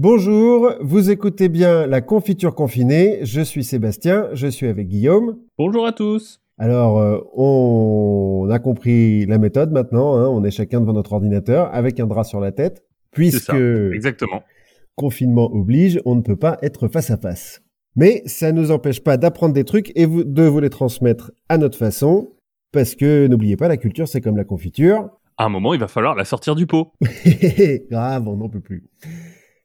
Bonjour, vous écoutez bien la confiture confinée. Je suis Sébastien, je suis avec Guillaume. Bonjour à tous. Alors, euh, on a compris la méthode maintenant. Hein. on est chacun devant notre ordinateur avec un drap sur la tête, puisque exactement. confinement oblige, on ne peut pas être face à face. Mais ça ne nous empêche pas d'apprendre des trucs et de vous les transmettre à notre façon, parce que n'oubliez pas, la culture c'est comme la confiture. À un moment, il va falloir la sortir du pot. Grave, on n'en peut plus.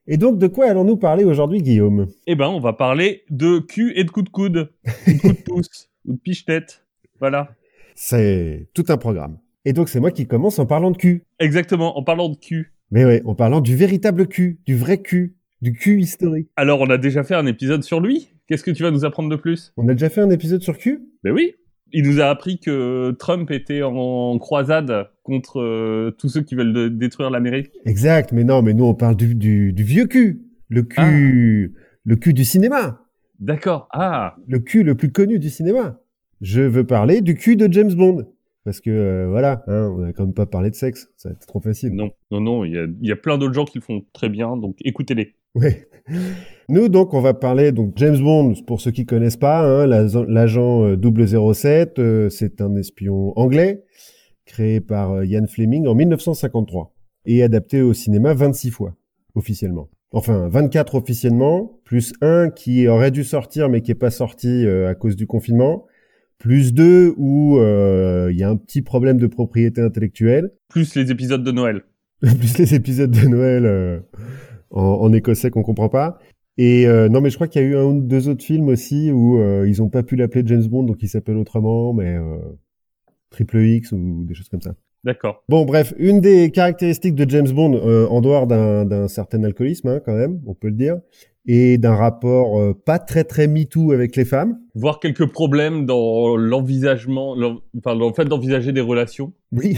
Et donc, de quoi allons-nous parler aujourd'hui, Guillaume? Eh ben, on va parler de cul et de coup de coude, ou de coup de pouce, ou de piche-tête. Voilà. C'est tout un programme. Et donc, c'est moi qui commence en parlant de cul. Exactement, en parlant de cul. Mais ouais, en parlant du véritable cul, du vrai cul, du cul historique. Alors, on a déjà fait un épisode sur lui. Qu'est-ce que tu vas nous apprendre de plus? On a déjà fait un épisode sur cul? Ben oui. Il nous a appris que Trump était en croisade contre euh, tous ceux qui veulent détruire l'Amérique. Exact, mais non, mais nous on parle du, du, du vieux cul, le cul, ah. le cul du cinéma. D'accord. Ah. Le cul le plus connu du cinéma. Je veux parler du cul de James Bond. Parce que euh, voilà, hein, on n'a quand même pas parlé de sexe, ça va être trop facile. Non, non, non, il y a, y a, plein d'autres gens qui le font très bien, donc écoutez-les. Ouais. Nous donc on va parler donc James Bond pour ceux qui connaissent pas, hein, l'agent 007, euh, euh, c'est un espion anglais créé par euh, Ian Fleming en 1953 et adapté au cinéma 26 fois officiellement. Enfin 24 officiellement, plus un qui aurait dû sortir mais qui est pas sorti à cause du confinement, plus deux où il y a un petit problème de propriété intellectuelle, plus les épisodes de Noël, plus les épisodes de Noël en, écossais qu'on comprend pas. Et euh, non, mais je crois qu'il y a eu un ou deux autres films aussi où euh, ils ont pas pu l'appeler James Bond, donc il s'appelle autrement, mais euh, Triple X ou des choses comme ça. D'accord. Bon, bref, une des caractéristiques de James Bond, en dehors d'un certain alcoolisme, hein, quand même, on peut le dire, et d'un rapport euh, pas très très MeToo avec les femmes. Voir quelques problèmes dans l'envisagement, enfin dans le fait d'envisager des relations. Oui.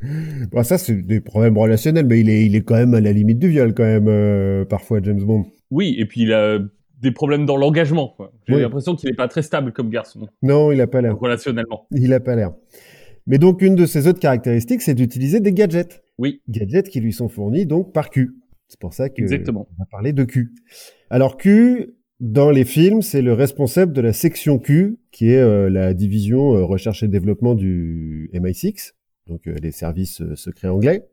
bon, ça c'est des problèmes relationnels, mais il est il est quand même à la limite du viol quand même euh, parfois James Bond. Oui, et puis il a des problèmes dans l'engagement. J'ai l'impression qu'il n'est pas très stable comme garçon. Non, il a pas l'air. Relationnellement. Il a pas l'air. Mais donc une de ses autres caractéristiques, c'est d'utiliser des gadgets. Oui. Gadgets qui lui sont fournis donc par Q. C'est pour ça que Exactement. on va parler de Q. Alors Q, dans les films, c'est le responsable de la section Q, qui est euh, la division euh, recherche et développement du MI6, donc euh, les services secrets anglais.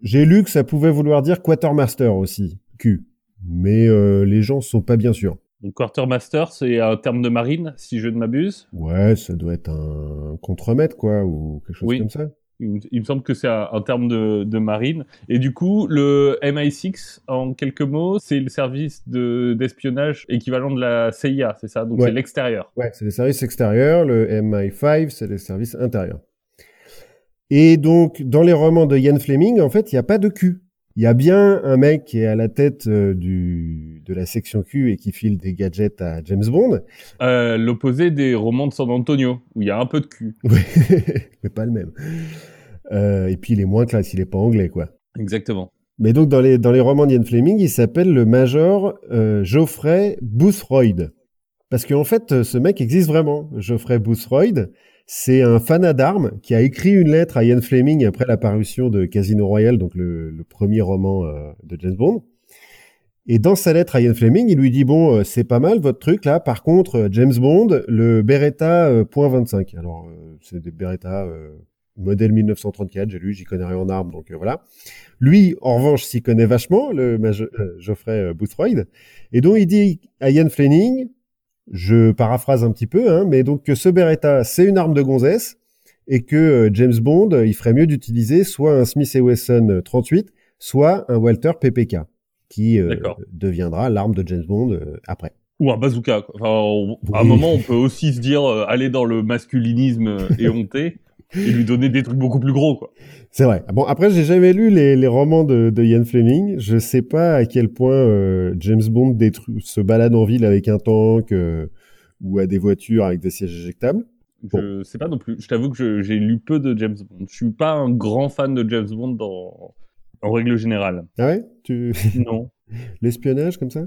J'ai lu que ça pouvait vouloir dire quartermaster aussi, Q, mais les gens sont pas bien sûrs. Donc quartermaster, c'est un terme de marine, si je ne m'abuse. Ouais, ça doit être un contremaître, quoi, ou quelque chose comme ça. Il, me semble que c'est un, terme de, marine. Et du coup, le MI6, en quelques mots, c'est le service d'espionnage équivalent de la CIA, c'est ça? Donc c'est l'extérieur. Ouais, c'est les services extérieurs. Le MI5, c'est les services intérieurs. Et donc, dans les romans de Ian Fleming, en fait, il n'y a pas de Q. Il y a bien un mec qui est à la tête euh, du, de la section Q et qui file des gadgets à James Bond. Euh, L'opposé des romans de San Antonio, où il y a un peu de Q. Oui, mais pas le même. Euh, et puis il est moins classe, il est pas anglais, quoi. Exactement. Mais donc dans les, dans les romans d'Ian Fleming, il s'appelle le Major euh, Geoffrey Boothroyd. Parce qu'en fait, ce mec existe vraiment. Geoffrey Boothroyd, c'est un fanat d'armes qui a écrit une lettre à Ian Fleming après la parution de Casino Royale, donc le, premier roman euh, de James Bond. Et dans sa lettre à Ian Fleming, il lui dit bon, euh, c'est pas mal votre truc là. Par contre, euh, James Bond, le Beretta .25. Alors c'est des Beretta modèle 1934. J'ai lu, j'y connais rien en armes, donc voilà. Lui, en revanche, s'y connaît vachement, le Geoffrey Boothroyd. Et donc il dit à Ian Fleming, je paraphrase un petit peu, hein, mais donc que ce Beretta, c'est une arme de gonzesse et que euh, James Bond, il ferait mieux d'utiliser soit un Smith Wesson 38, soit un Walter PPK, qui euh, deviendra l'arme de James Bond euh, après. Ou un bazooka. Enfin, À un moment, on peut aussi se dire aller dans le masculinisme éhonté et lui donner des trucs beaucoup plus gros, quoi. C'est vrai. Bon, après, j'ai jamais lu les, les romans de, de, Ian Fleming. Je sais pas à quel point euh, James Bond détruit, se balade en ville avec un tank euh, ou à des voitures avec des sièges éjectables. Je sais pas non plus. Je t'avoue que j'ai lu peu de James Bond. Je suis pas un grand fan de James Bond dans... en règle générale. Ah ouais? Tu... Non. L'espionnage comme ça?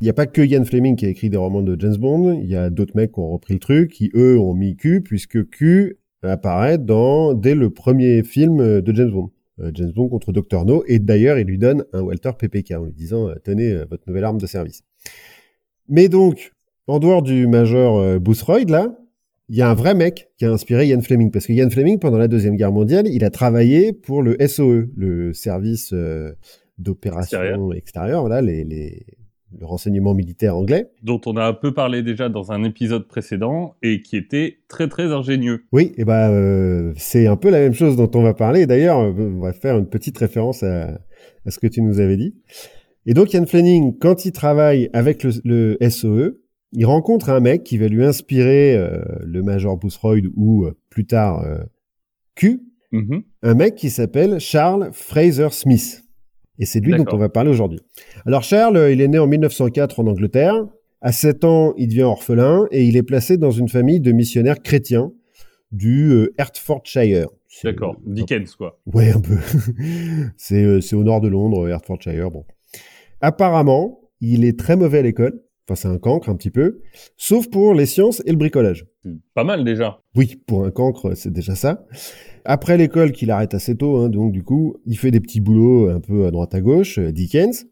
Il n'y a pas que Ian Fleming qui a écrit des romans de James Bond, il y a d'autres mecs qui ont repris le truc, qui eux ont mis Q, puisque Q apparaît dans dès le premier film de James Bond. James Bond contre Dr No, et d'ailleurs il lui donne un Walter PPK en lui disant tenez votre nouvelle arme de service. Mais donc, en dehors du major Boothroyd là, il y a un vrai mec qui a inspiré Ian Fleming parce que Ian Fleming pendant la deuxième guerre mondiale, il a travaillé pour le SOE, le service d'opération extérieure, voilà les, les le renseignement militaire anglais. Dont on a un peu parlé déjà dans un épisode précédent et qui était très très ingénieux. Oui, et bah euh, c'est un peu la même chose dont on va parler. D'ailleurs, on va faire une petite référence à, à, ce que tu nous avais dit. Et donc Ian Fleming, quand il travaille avec le, le SOE, il rencontre un mec qui va lui inspirer euh, le Major Boothroyd ou euh, plus tard Q, mm-hmm. un mec qui s'appelle Charles Fraser Smith. Et c'est lui dont on va parler aujourd'hui. Alors Charles, il est né en 1904 en Angleterre. À 7 ans, il devient orphelin et il est placé dans une famille de missionnaires chrétiens du euh, Hertfordshire. D'accord, Dickens quoi. Ouais, un peu. Euh, c'est au nord de Londres, Hertfordshire. Bon. Apparemment, il est très mauvais à l'école. Enfin, c'est un cancre un petit peu, sauf pour les sciences et le bricolage. Pas mal déjà. Oui, pour un cancre, c'est déjà ça. Après l'école qu'il arrête assez tôt, hein, donc du coup, il fait des petits boulots un peu à droite à gauche, euh, Dickens,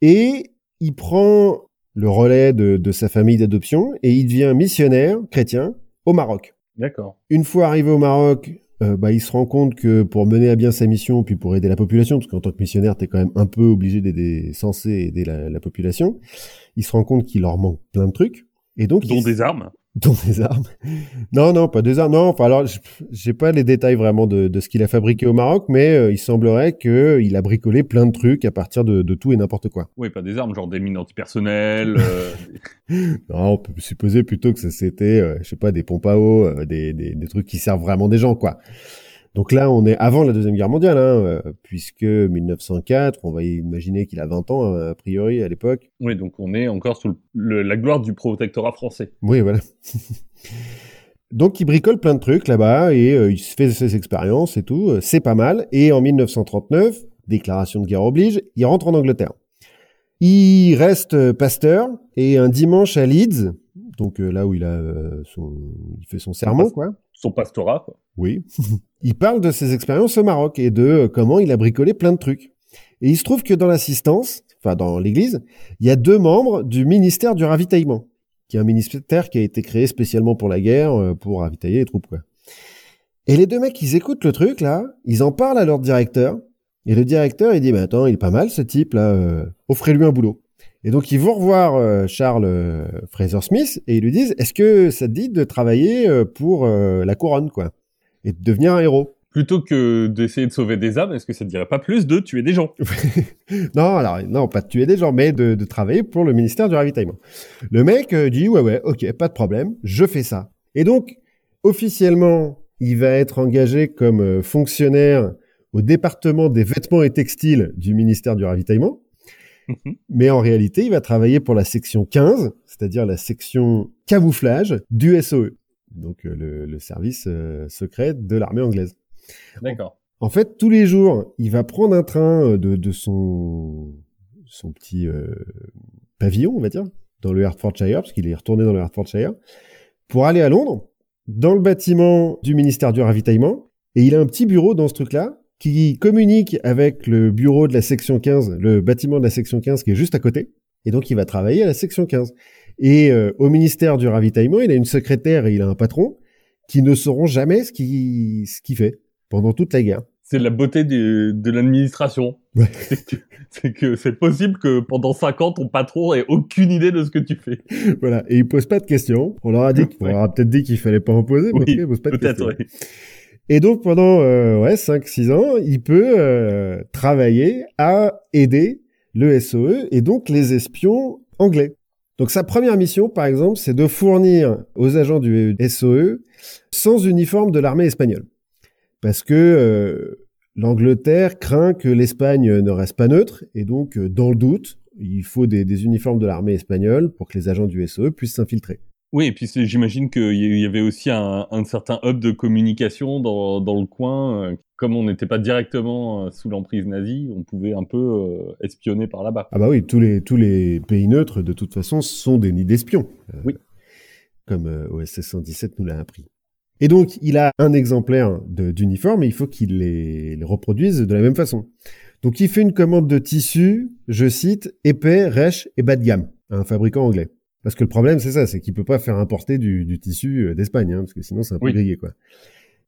et il prend le relais de, sa famille d'adoption et il devient missionnaire chrétien au Maroc. D'accord. Une fois arrivé au Maroc, euh, bah, il se rend compte que pour mener à bien sa mission, puis pour aider la population, parce qu'en tant que missionnaire, tu es quand même un peu obligé d'aider, censé aider la, la population, il se rend compte qu'il leur manque plein de trucs. Et donc, dont des armes dont des armes. Non, non, pas des armes. Non, enfin alors, j'ai pas les détails vraiment de, de ce qu'il a fabriqué au Maroc, mais euh, il semblerait que il a bricolé plein de trucs à partir de, de, tout et n'importe quoi. Oui, pas des armes, genre des mines antipersonnelles. Euh... non, on peut supposer plutôt que c'était, euh, je sais pas, des pompes à eau, euh, des, des, des, trucs qui servent vraiment des gens, quoi. Donc là, on est avant la Deuxième Guerre mondiale, hein, euh, puisque 1904, on va imaginer qu'il a 20 ans, a priori, à l'époque. Oui, donc on est encore sous la gloire du protectorat français. Oui, voilà. donc il bricole plein de trucs là-bas, et euh, il se fait ses expériences et tout, euh, c'est pas mal. Et en 1939, déclaration de guerre oblige, il rentre en Angleterre. Il reste pasteur, et un dimanche à Leeds, donc là où il a son, il fait son serment, quoi? Son pastorat. Oui. il parle de ses expériences au Maroc et de euh, comment il a bricolé plein de trucs. Et il se trouve que dans l'assistance, enfin dans l'église, il y a deux membres du ministère du ravitaillement, qui est un ministère qui a été créé spécialement pour la guerre, euh, pour ravitailler les troupes, quoi. Et les deux mecs, ils écoutent le truc, là, ils en parlent à leur directeur, et le directeur, il dit, mais attends, il est pas mal, ce type, là, euh, offrez-lui un boulot. Et donc, ils vont revoir euh, Charles euh, Fraser Smith et ils lui disent Est-ce que ça te dit de travailler euh, pour la couronne, quoi? Et de devenir un héros Plutôt que d'essayer de sauver des âmes, est-ce que ça te dirait pas plus de tuer des gens? Non, alors, non, pas de tuer des gens, mais de, de travailler pour le ministère du ravitaillement. Le mec dit Ouais, ouais, ok, pas de problème, je fais ça. Et donc, officiellement, il va être engagé comme fonctionnaire au département des vêtements et textiles du ministère du ravitaillement. Mhm. Mais en réalité, il va travailler pour la section 15, c'est-à-dire la section camouflage du SOE, donc euh, le, service euh, secret de l'armée anglaise. D'accord. En fait, tous les jours, il va prendre un train euh, de, son, son petit pavillon, on va dire, dans le Hertfordshire, parce qu'il est retourné dans le Hertfordshire, pour aller à Londres, dans le bâtiment du ministère du ravitaillement, et il a un petit bureau dans ce truc-là, qui communique avec le bureau de la section 15, le bâtiment de la section 15 qui est juste à côté. Et donc, il va travailler à la section 15. Et euh, au ministère du ravitaillement, il a une secrétaire et il a un patron qui ne sauront jamais ce qu'il ce qu'il fait pendant toute la guerre. C'est la beauté de, de l'administration. Ouais. C'est que c'est possible que pendant 5 ans, ton patron ait aucune idée de ce que tu fais. Voilà. Et il pose pas de questions. On leur a dit, on leur a peut-être dit qu'il fallait pas en poser, mais il pose pas de questions. Oui. Et donc pendant euh, ouais, 5-6 ans, il peut euh, travailler à aider le SOE et donc les espions anglais. Donc sa première mission, par exemple, c'est de fournir aux agents du SOE sans uniforme de l'armée espagnole. Parce que euh, l'Angleterre craint que l'Espagne ne reste pas neutre, et donc, dans le doute, il faut des, des uniformes de l'armée espagnole pour que les agents du SOE puissent s'infiltrer. Oui, et puis j'imagine qu'il y avait aussi un, un, certain hub de communication dans, dans le coin. Euh, comme on n'était pas directement euh, sous l'emprise nazie, on pouvait un peu euh, espionner par là-bas. Ah bah oui, tous les, tous les pays neutres, de toute façon, sont des nids d'espions. oui. Comme OSS 117 nous l'a appris. Et donc, il a un exemplaire d'uniforme et il faut qu'il les, les, reproduise de la même façon. Donc, il fait une commande de tissu, je cite, épais, rêche et bas de gamme à un fabricant anglais. Parce que le problème, c'est ça, c'est qu'il peut pas faire importer du, du tissu euh, d'Espagne, hein, parce que sinon c'est un peu grillé, quoi.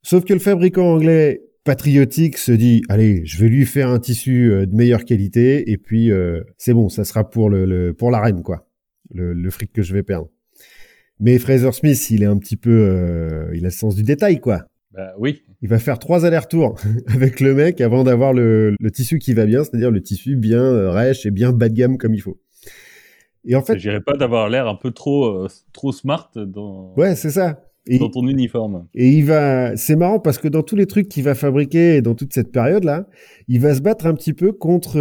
Sauf que le fabricant anglais patriotique se dit, allez, je vais lui faire un tissu euh, de meilleure qualité, et puis euh, c'est bon, ça sera pour le, le, pour la reine, quoi, le, le fric que je vais perdre. Mais Fraser Smith, il est un petit peu, euh, il a le sens du détail, quoi. Bah oui. Il va faire trois allers-retours avec le mec avant d'avoir le, le, tissu qui va bien, c'est-à-dire le tissu bien euh, rêche et bien bas de gamme comme il faut. Et en fait, j'irais pas d'avoir l'air un peu trop euh, trop smart dans. Ouais, c'est ça. Et, dans ton uniforme. Et il va, c'est marrant parce que dans tous les trucs qu'il va fabriquer dans toute cette période là, il va se battre un petit peu contre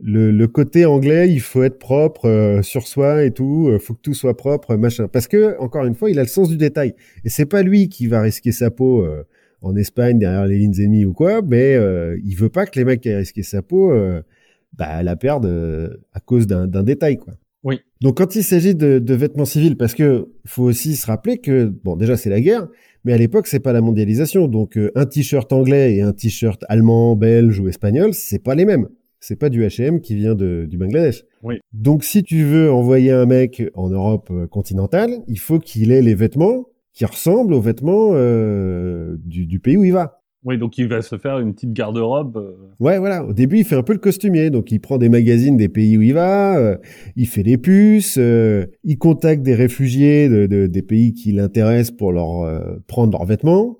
le, le, côté anglais, il faut être propre euh, sur soi et tout, euh, faut que tout soit propre, machin. Parce que encore une fois, il a le sens du détail. Et c'est pas lui qui va risquer sa peau euh, en Espagne derrière les lignes ennemies ou quoi, mais il veut pas que les mecs aient risqué sa peau, bah, la perdent à cause d'un détail, quoi. Oui. Donc quand il s'agit de, de, vêtements civils, parce que faut aussi se rappeler que bon, déjà c'est la guerre, mais à l'époque c'est pas la mondialisation. Donc un t-shirt anglais et un t-shirt allemand, belge ou espagnol, c'est pas les mêmes c'est pas du H&M qui vient de, du Bangladesh. Oui. Donc si tu veux envoyer un mec en Europe euh, continentale, il faut qu'il ait les vêtements qui ressemblent aux vêtements euh, du, du, pays où il va. Oui, donc il va se faire une petite garde-robe. Euh. Ouais, voilà. Au début, il fait un peu le costumier. Donc il prend des magazines des pays où il va, euh, il fait des puces, euh, il contacte des réfugiés de, de, des pays qui l'intéressent pour leur prendre leurs vêtements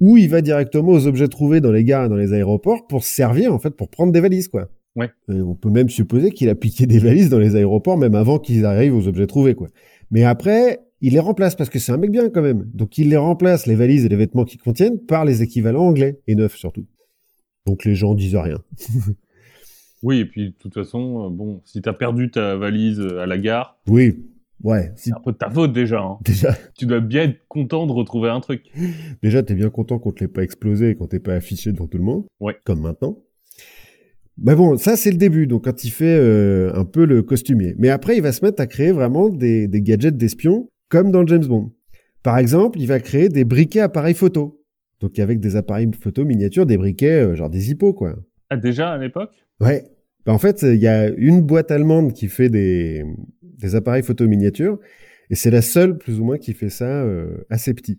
ou il va directement aux objets trouvés dans les gares et dans les aéroports pour se servir, en fait, pour prendre des valises, quoi. Ouais. on peut même supposer qu'il a piqué des valises dans les aéroports, même avant qu'ils arrivent aux objets trouvés, quoi. Mais après, il les remplace parce que c'est un mec bien quand même. Donc il les remplace, les valises et les vêtements qu'ils contiennent, par les équivalents anglais et neufs surtout. Donc les gens disent rien. oui, et puis de toute façon, euh, bon, si t'as perdu ta valise à la gare. Oui, Ouais. C'est un peu de ta faute déjà. Hein. Déjà. Tu dois bien être content de retrouver un truc. Déjà, t'es bien content qu'on te l'ait pas explosé et qu'on t'ait pas affiché devant tout le monde. Ouais. Comme maintenant. Mais bon, ça c'est le début, donc quand il fait euh, un peu le costumier. Mais après, il va se mettre à créer vraiment des, des gadgets d'espions, comme dans James Bond. Par exemple, il va créer des briquets appareils photo. Donc avec des appareils photo miniatures, des briquets, euh, genre des hippos, quoi. Ah, déjà à l'époque? Ouais. Bah, en fait, il y a une boîte allemande qui fait des, des appareils photo miniatures, et c'est la seule, plus ou moins, qui fait ça euh, assez petit.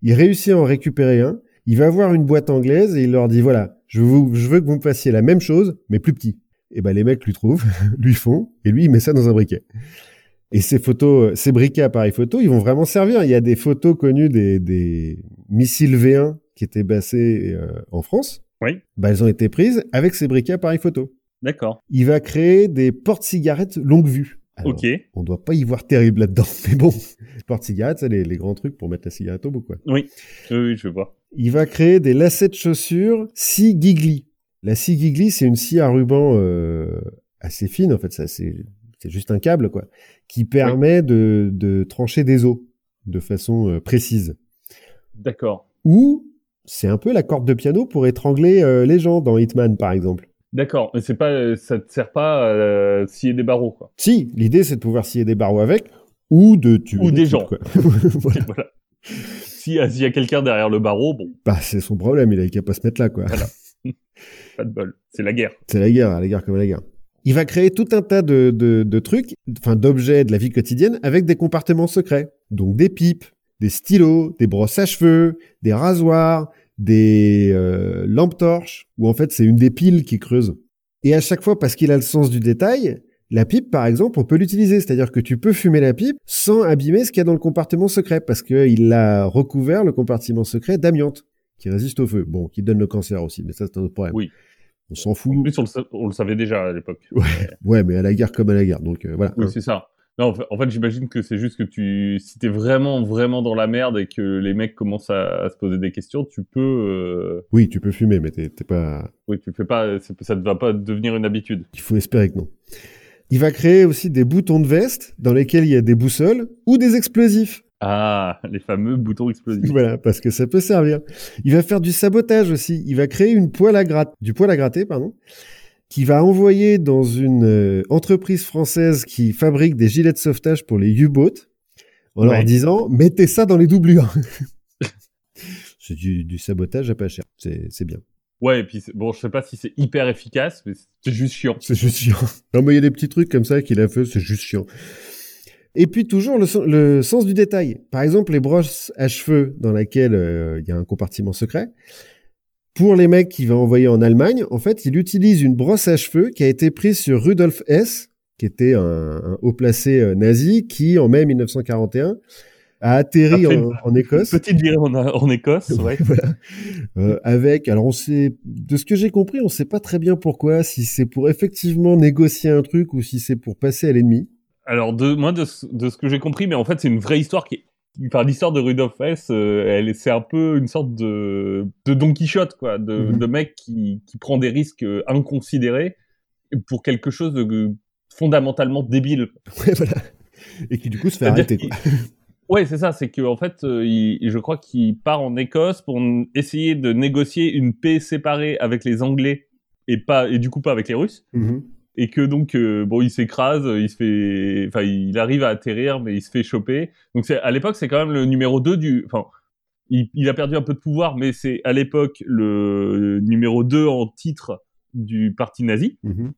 Il réussit à en récupérer un, il va avoir une boîte anglaise et il leur dit, voilà, je, vous, je veux que vous me fassiez la même chose, mais plus petit. Et ben les mecs lui trouvent, lui font, et lui il met ça dans un briquet. Et ces photos, ces briquets appareils photo, ils vont vraiment servir. Il y a des photos connues des, des missiles V1 qui étaient bassés euh, en France. Oui. Bah, elles ont été prises avec ces briquets appareils photo. D'accord. Il va créer des portes-cigarettes longue vue. ok. On doit pas y voir terrible là-dedans, mais bon, porte-cigarettes, c'est les, les, grands trucs pour mettre la cigarette au bout, quoi. Oui, oui, je vois. Il va créer des lacets de chaussures scie gigli. La scie gigli, c'est une scie à ruban euh, assez fine, en fait, ça c'est c'est juste un câble, quoi, qui permet de, de trancher des os de façon euh, précise. D'accord. Ou c'est un peu la corde de piano pour étrangler euh, les gens dans Hitman, par exemple. D'accord, mais c'est pas, ça te sert pas à euh, scier des barreaux, quoi. Si, l'idée c'est de pouvoir scier des barreaux avec, ou de tuer ou des, gens. voilà. voilà. S'il y a, a quelqu'un derrière le barreau, bon. Bah c'est son problème, il a qu'à pas se mettre là, quoi. Voilà. pas de bol, c'est la guerre. C'est la guerre, la guerre comme la guerre. Il va créer tout un tas de, de, de trucs, enfin d'objets de la vie quotidienne avec des compartiments secrets. Donc des pipes, des stylos, des brosses à cheveux, des rasoirs, des euh, lampes torches, où en fait c'est une des piles qui creuse. Et à chaque fois, parce qu'il a le sens du détail, la pipe, par exemple, on peut l'utiliser. C'est-à-dire que tu peux fumer la pipe sans abîmer ce qu'il y a dans le compartiment secret, parce qu'il a recouvert le compartiment secret d'amiante, qui résiste au feu. Bon, qui donne le cancer aussi, mais ça c'est un autre problème. Oui. On s'en fout. En plus, on le, savait déjà à l'époque. Ouais, ouais, mais à la guerre comme à la guerre. Donc euh, voilà. Oui, c'est ça. Non, en fait, j'imagine que c'est juste que tu, si t'es vraiment, vraiment dans la merde et que les mecs commencent à, se poser des questions, tu peux. Euh... Oui, tu peux fumer, mais t'es pas. Oui, tu fais pas. Ça ne va pas devenir une habitude. Il faut espérer que non. Il va créer aussi des boutons de veste dans lesquels il y a des boussoles ou des explosifs. Ah, les fameux boutons explosifs. Voilà, parce que ça peut servir. Il va faire du sabotage aussi. Il va créer une poêle à gratter, du poêle à gratter, pardon, qui va envoyer dans une euh, entreprise française qui fabrique des gilets de sauvetage pour les U-boats en leur disant mettez ça dans les doublures. C'est du, du sabotage à pas cher. C'est bien. Ouais, et puis bon, je sais pas si c'est hyper efficace, mais c'est juste chiant. C'est juste chiant. Non, mais il y a des petits trucs comme ça qu'il a fait, c'est juste chiant. Et puis toujours le, le, sens du détail. Par exemple, les brosses à cheveux dans lesquelles euh, il y a un compartiment secret. Pour les mecs qu'il va envoyer en Allemagne, en fait, il utilise une brosse à cheveux qui a été prise sur Rudolf Hess, qui était un, haut placé euh, nazi, qui en mai 1941 a atterri en, Écosse. Petite virée en, Écosse, ouais. voilà. euh, avec, alors on sait, de ce que j'ai compris, on sait pas très bien pourquoi, si c'est pour effectivement négocier un truc ou si c'est pour passer à l'ennemi. Alors de moi de, de ce que j'ai compris, mais en fait c'est une vraie histoire qui Enfin, l'histoire de Rudolf Hess, euh, elle, c'est un peu une sorte de, de Don Quichotte, quoi, de, mhm. de mec qui, qui prend des risques euh, inconsidérés pour quelque chose de fondamentalement débile. Ouais, voilà. Et qui du coup se fait arrêter. Quoi. Ouais, c'est ça. C'est que en fait, euh, il, je crois qu'il part en Écosse pour essayer de négocier une paix séparée avec les Anglais et pas et du coup pas avec les Russes. Mhm et que donc euh, bon il s'écrase, il se fait enfin il arrive à atterrir mais il se fait choper. Donc c'est à l'époque c'est quand même le numéro 2 du enfin il, il, a perdu un peu de pouvoir mais c'est à l'époque le numéro 2 en titre du parti nazi. Mm-hmm.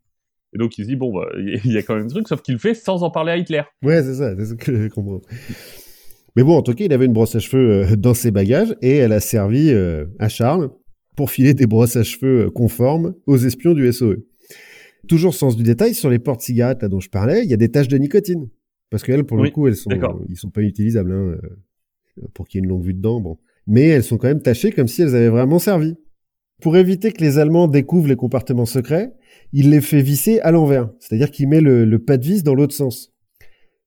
Et donc il se dit bon bah il y a quand même un truc sauf qu'il le fait sans en parler à Hitler. Ouais, c'est ça, c'est ce que je comprends. Mais bon, en tout cas, il avait une brosse à cheveux euh, dans ses bagages et elle a servi euh, à Charles pour filer des brosses à cheveux conformes aux espions du SOE. Toujours sens du détail, sur les portes cigarettes là dont je parlais, il y a des taches de nicotine. Parce qu'elles, pour le coup, elles sont, ils sont pas utilisables hein, euh, pour qu'il y ait une longue vue dedans. Bon, mais elles sont quand même tachées comme si elles avaient vraiment servi. Pour éviter que les Allemands découvrent les compartiments secrets, il les fait visser à l'envers, c'est-à-dire qu'il met le, pas de vis dans l'autre sens.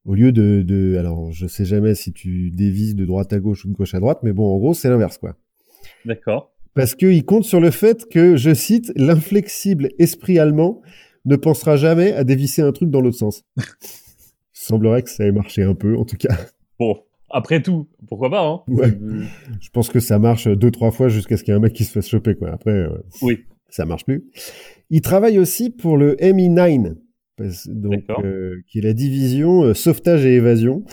Au lieu de, de, alors je sais jamais si tu dévises de droite à gauche ou de gauche à droite, mais bon, en gros, c'est l'inverse, quoi. D'accord. Parce qu'il compte sur le fait que, je cite, l'inflexible esprit allemand ne pensera jamais à dévisser un truc dans l'autre sens. Il semblerait que ça ait marché un peu, en tout cas. Bon, après tout, pourquoi pas, hein? Ouais. Je pense que ça marche deux, trois fois jusqu'à ce qu'il y ait un mec qui se fasse choper, quoi. Après, euh, oui. ça marche plus. Il travaille aussi pour le MI9, donc, euh, qui est la division euh, sauvetage et évasion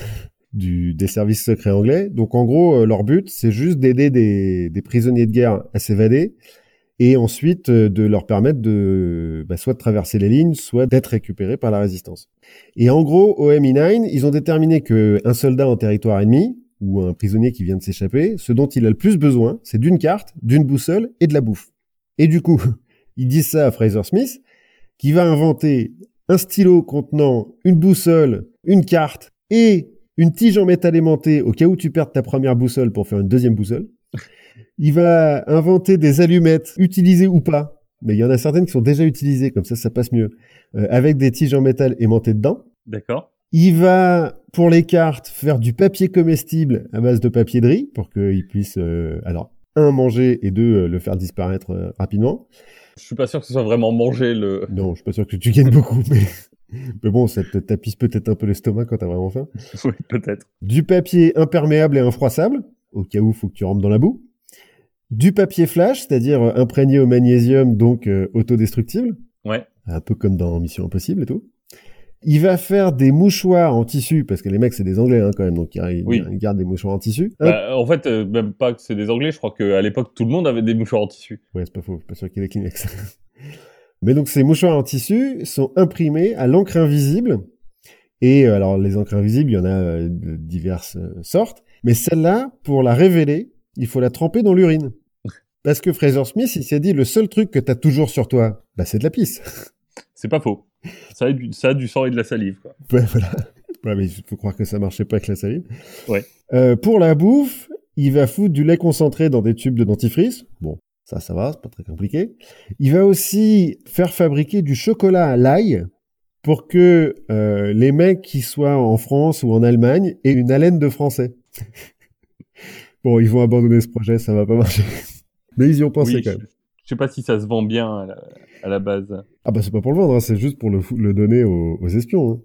du, des services secrets anglais. Donc, en gros, leur but, c'est juste d'aider des, des prisonniers de guerre à s'évader et ensuite euh, de leur permettre de bah, soit de traverser les lignes, soit d'être récupérés par la résistance. Et en gros, au MI9, ils ont déterminé que un soldat en territoire ennemi ou un prisonnier qui vient de s'échapper, ce dont il a le plus besoin, c'est d'une carte, d'une boussole et de la bouffe. Et du coup, ils disent ça à Fraser Smith, qui va inventer un stylo contenant une boussole, une carte et une tige en métal aimanté au cas où tu perds ta première boussole pour faire une deuxième boussole. Il va inventer des allumettes, utilisées ou pas, mais il y en a certaines qui sont déjà utilisées, comme ça, ça passe mieux, euh, avec des tiges en métal aimantées dedans. D'accord. Il va, pour les cartes, faire du papier comestible à base de papier de riz, pour qu'il puisse, euh, alors, un, manger, et deux, euh, le faire disparaître rapidement. Je suis pas sûr que ce soit vraiment manger le... Non, je suis pas sûr que tu gagnes beaucoup, mais... Mais bon, ça te tapisse peut-être un peu l'estomac quand t'as vraiment faim. Oui, peut-être. Du papier imperméable et infroissable, au cas où faut que tu rentres dans la boue du papier flash, c'est-à-dire euh, imprégné au magnésium, donc euh, autodestructible. Ouais. Un peu comme dans Mission Impossible et tout. Il va faire des mouchoirs en tissu, parce que les mecs, c'est des Anglais hein, quand même, donc ils, gardent des mouchoirs en tissu. Bah, en fait, euh, même pas que c'est des Anglais, je crois qu'à l'époque, tout le monde avait des mouchoirs en tissu. Ouais, c'est pas faux, pas sûr qu'il y ait des Kleenex. Mais donc ces mouchoirs en tissu sont imprimés à l'encre invisible. Et alors les encres invisibles, il y en a de diverses sortes. Mais celle-là, pour la révéler, il faut la tremper dans l'urine. Parce que Fraser Smith, il s'est dit, le seul truc que t'as toujours sur toi, bah, c'est de la pisse. C'est pas faux. Ça a, du, ça a du sang et de la salive, quoi. Ouais, voilà. Ouais, mais il faut croire que ça marchait pas avec la salive. Ouais. Euh, pour la bouffe, il va foutre du lait concentré dans des tubes de dentifrice. Bon, ça, ça va, c'est pas très compliqué. Il va aussi faire fabriquer du chocolat à l'ail pour que euh, les mecs qui soient en France ou en Allemagne aient une haleine de français. bon, ils vont abandonner ce projet, ça va pas marcher. Mais ils y ont pensé quand même. Je sais pas si ça se vend bien à la, base. Ah bah c'est pas pour le vendre, hein, c'est juste pour le, le donner aux, espions. Hein.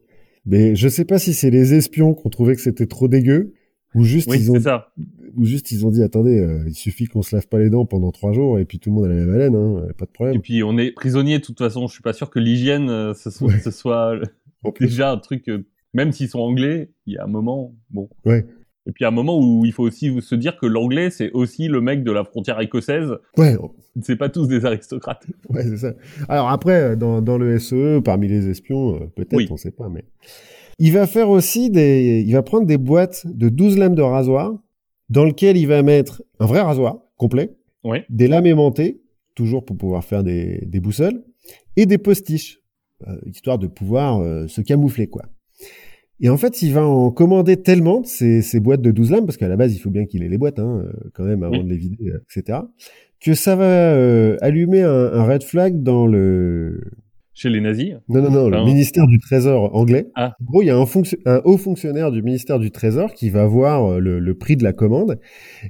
Mais je sais pas si c'est les espions qui ont trouvé que c'était trop dégueu ou juste ils ont ça. Ou juste ils ont dit attendez euh, il suffit qu'on se lave pas les dents pendant trois jours et puis tout le monde a la même haleine hein, pas de problème. Et puis on est prisonnier de toute façon, je suis pas sûr que l'hygiène euh, ce soit, ce soit déjà un truc euh, même s'ils sont anglais, il y a un moment bon. Ouais. Et puis à un moment où il faut aussi se dire que l'anglais, c'est aussi le mec de la frontière écossaise. Ouais. C'est pas tous des aristocrates. Ouais, c'est ça. Alors après, dans, dans le SE, parmi les espions, euh, peut-être, on sait pas, mais... Il va faire aussi des... Il va prendre des boîtes de 12 lames de rasoir, dans lesquelles il va mettre un vrai rasoir, complet, ouais. des lames aimantées, toujours pour pouvoir faire des, des boussoles, et des postiches, euh, histoire de pouvoir euh, se camoufler, quoi. Et en fait, il va en commander tellement de ces, ces boîtes de 12 lames, parce qu'à la base, il faut bien qu'il ait les boîtes, hein, quand même, avant de les vider, etc., que ça va euh, allumer un, un, red flag dans le... Chez les nazis Non, non, non, le ministère du Trésor anglais. Ah. En gros, il y a un, un, haut fonctionnaire du ministère du Trésor qui va voir le, le, prix de la commande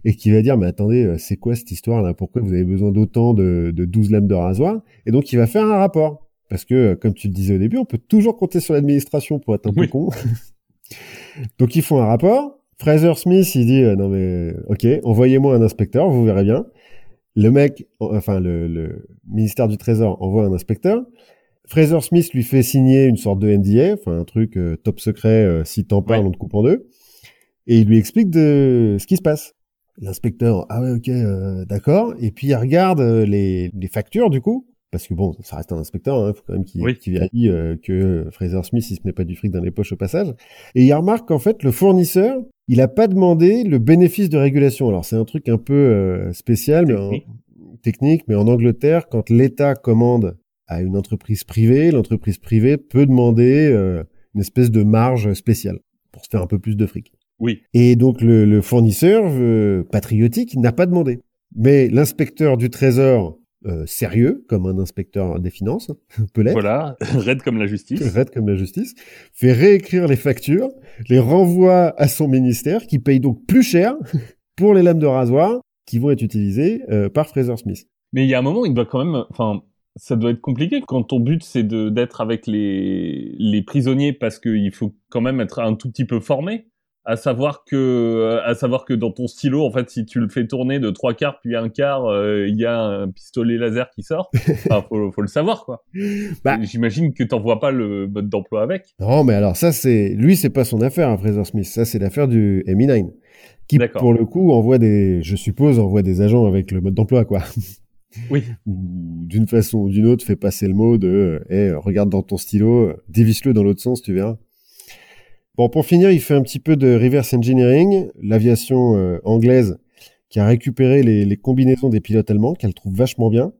et qui va dire, mais attendez, c'est quoi cette histoire-là Pourquoi vous avez besoin d'autant de, de 12 lames de rasoir? Et donc, il va faire un rapport. Parce que, comme tu le disais au début, on peut toujours compter sur l'administration pour être un oui. peu con. Donc ils font un rapport. Fraser Smith, il dit euh, non mais ok, envoyez-moi un inspecteur, vous verrez bien. Le mec, enfin le, le, ministère du Trésor envoie un inspecteur. Fraser Smith lui fait signer une sorte de NDA, enfin un truc euh, top secret, euh, si t'en parles, Ouais. on te coupe en deux. Et il lui explique de ce qui se passe. L'inspecteur, ah ouais, ok, euh, d'accord. Et puis il regarde euh, les, les factures du coup, parce que bon, ça reste un inspecteur, il faut quand même qu'il Oui. vérifie euh, que Fraser Smith il se met pas du fric dans les poches au passage. Et il remarque qu'en fait le fournisseur, il a pas demandé le bénéfice de régulation. Alors c'est un truc un peu euh, spécial, mais en, technique, mais en Angleterre, quand l'État commande à une entreprise privée, l'entreprise privée peut demander euh, une espèce de marge spéciale pour se faire un peu plus de fric. Oui. Et donc le, le fournisseur euh, patriotique n'a pas demandé. Mais l'inspecteur du Trésor, euh, sérieux, comme un inspecteur des finances, peut l'être, Voilà, raide comme la justice. raide comme la justice, fait réécrire les factures, les renvoie à son ministère, qui paye donc plus cher pour les lames de rasoir qui vont être utilisées euh, par Fraser Smith. Mais il y a un moment, il doit quand même, enfin, ça doit être compliqué quand ton but c'est d'être avec les les prisonniers parce qu'il faut quand même être un tout petit peu formé. À savoir que, à savoir que dans ton stylo, en fait, si tu le fais tourner de trois quarts puis un quart, euh, il y a un pistolet laser qui sort. Enfin, faut, faut le savoir, quoi. Bah. J'imagine que t'envoies pas le mode d'emploi avec. Non, mais alors ça, c'est lui, c'est pas son affaire, hein, Fraser Smith. Ça, c'est l'affaire du MI9, qui pour le coup envoie des, je suppose, envoie des agents avec le mode d'emploi, quoi. Oui. Ou d'une façon ou d'une autre, fait passer le mot de, eh, regarde dans ton stylo, dévisse-le dans l'autre sens, tu verras. Bon, pour finir, il fait un petit peu de reverse engineering, l'aviation euh, anglaise qui a récupéré les, les combinaisons des pilotes allemands, qu'elle trouve vachement bien.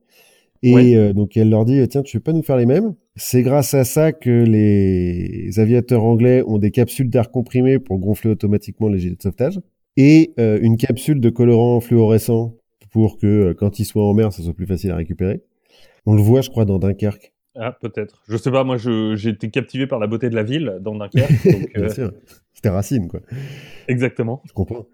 Et Ouais. euh, donc elle leur dit, tiens, tu veux pas nous faire les mêmes? C'est grâce à ça que les aviateurs anglais ont des capsules d'air comprimé pour gonfler automatiquement les gilets de sauvetage et euh, une capsule de colorant fluorescent pour que euh, quand ils soient en mer, ça soit plus facile à récupérer. On le voit, je crois, dans Dunkerque. Ah, peut-être. Je sais pas, moi, j'ai été captivé par la beauté de la ville dans Dunkerque. donc, Bien euh, sûr. C'était Racine, quoi. exactement. Je comprends.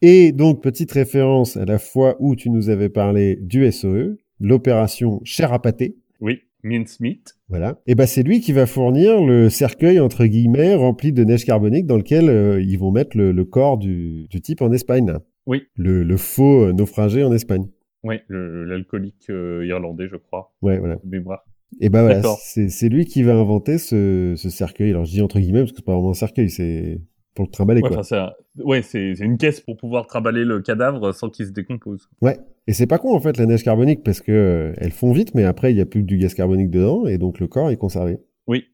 Et donc, petite référence à la fois où tu nous avais parlé du SOE, l'opération Cher à pâté. Oui. Mincemeat. Voilà. Et ben c'est lui qui va fournir le cercueil entre guillemets rempli de neige carbonique dans lequel euh, ils vont mettre le, le corps du, du type en Espagne. Oui. Le, le faux euh, naufragé en Espagne. Oui, l'alcoolique euh, irlandais, je crois, Ouais, voilà. mémoire. Et ben voilà, c'est lui qui va inventer ce, ce cercueil. Alors je dis entre guillemets parce que c'est pas vraiment un cercueil, c'est pour le trimballer Ouais, quoi. enfin, c'est un- ouais, c'est c'est une caisse pour pouvoir trimballer le cadavre sans qu'il se décompose. Ouais. Et c'est pas con en fait la neige carbonique parce que euh, elles font vite, mais après il y a plus que du gaz carbonique dedans et donc le corps est conservé. Oui.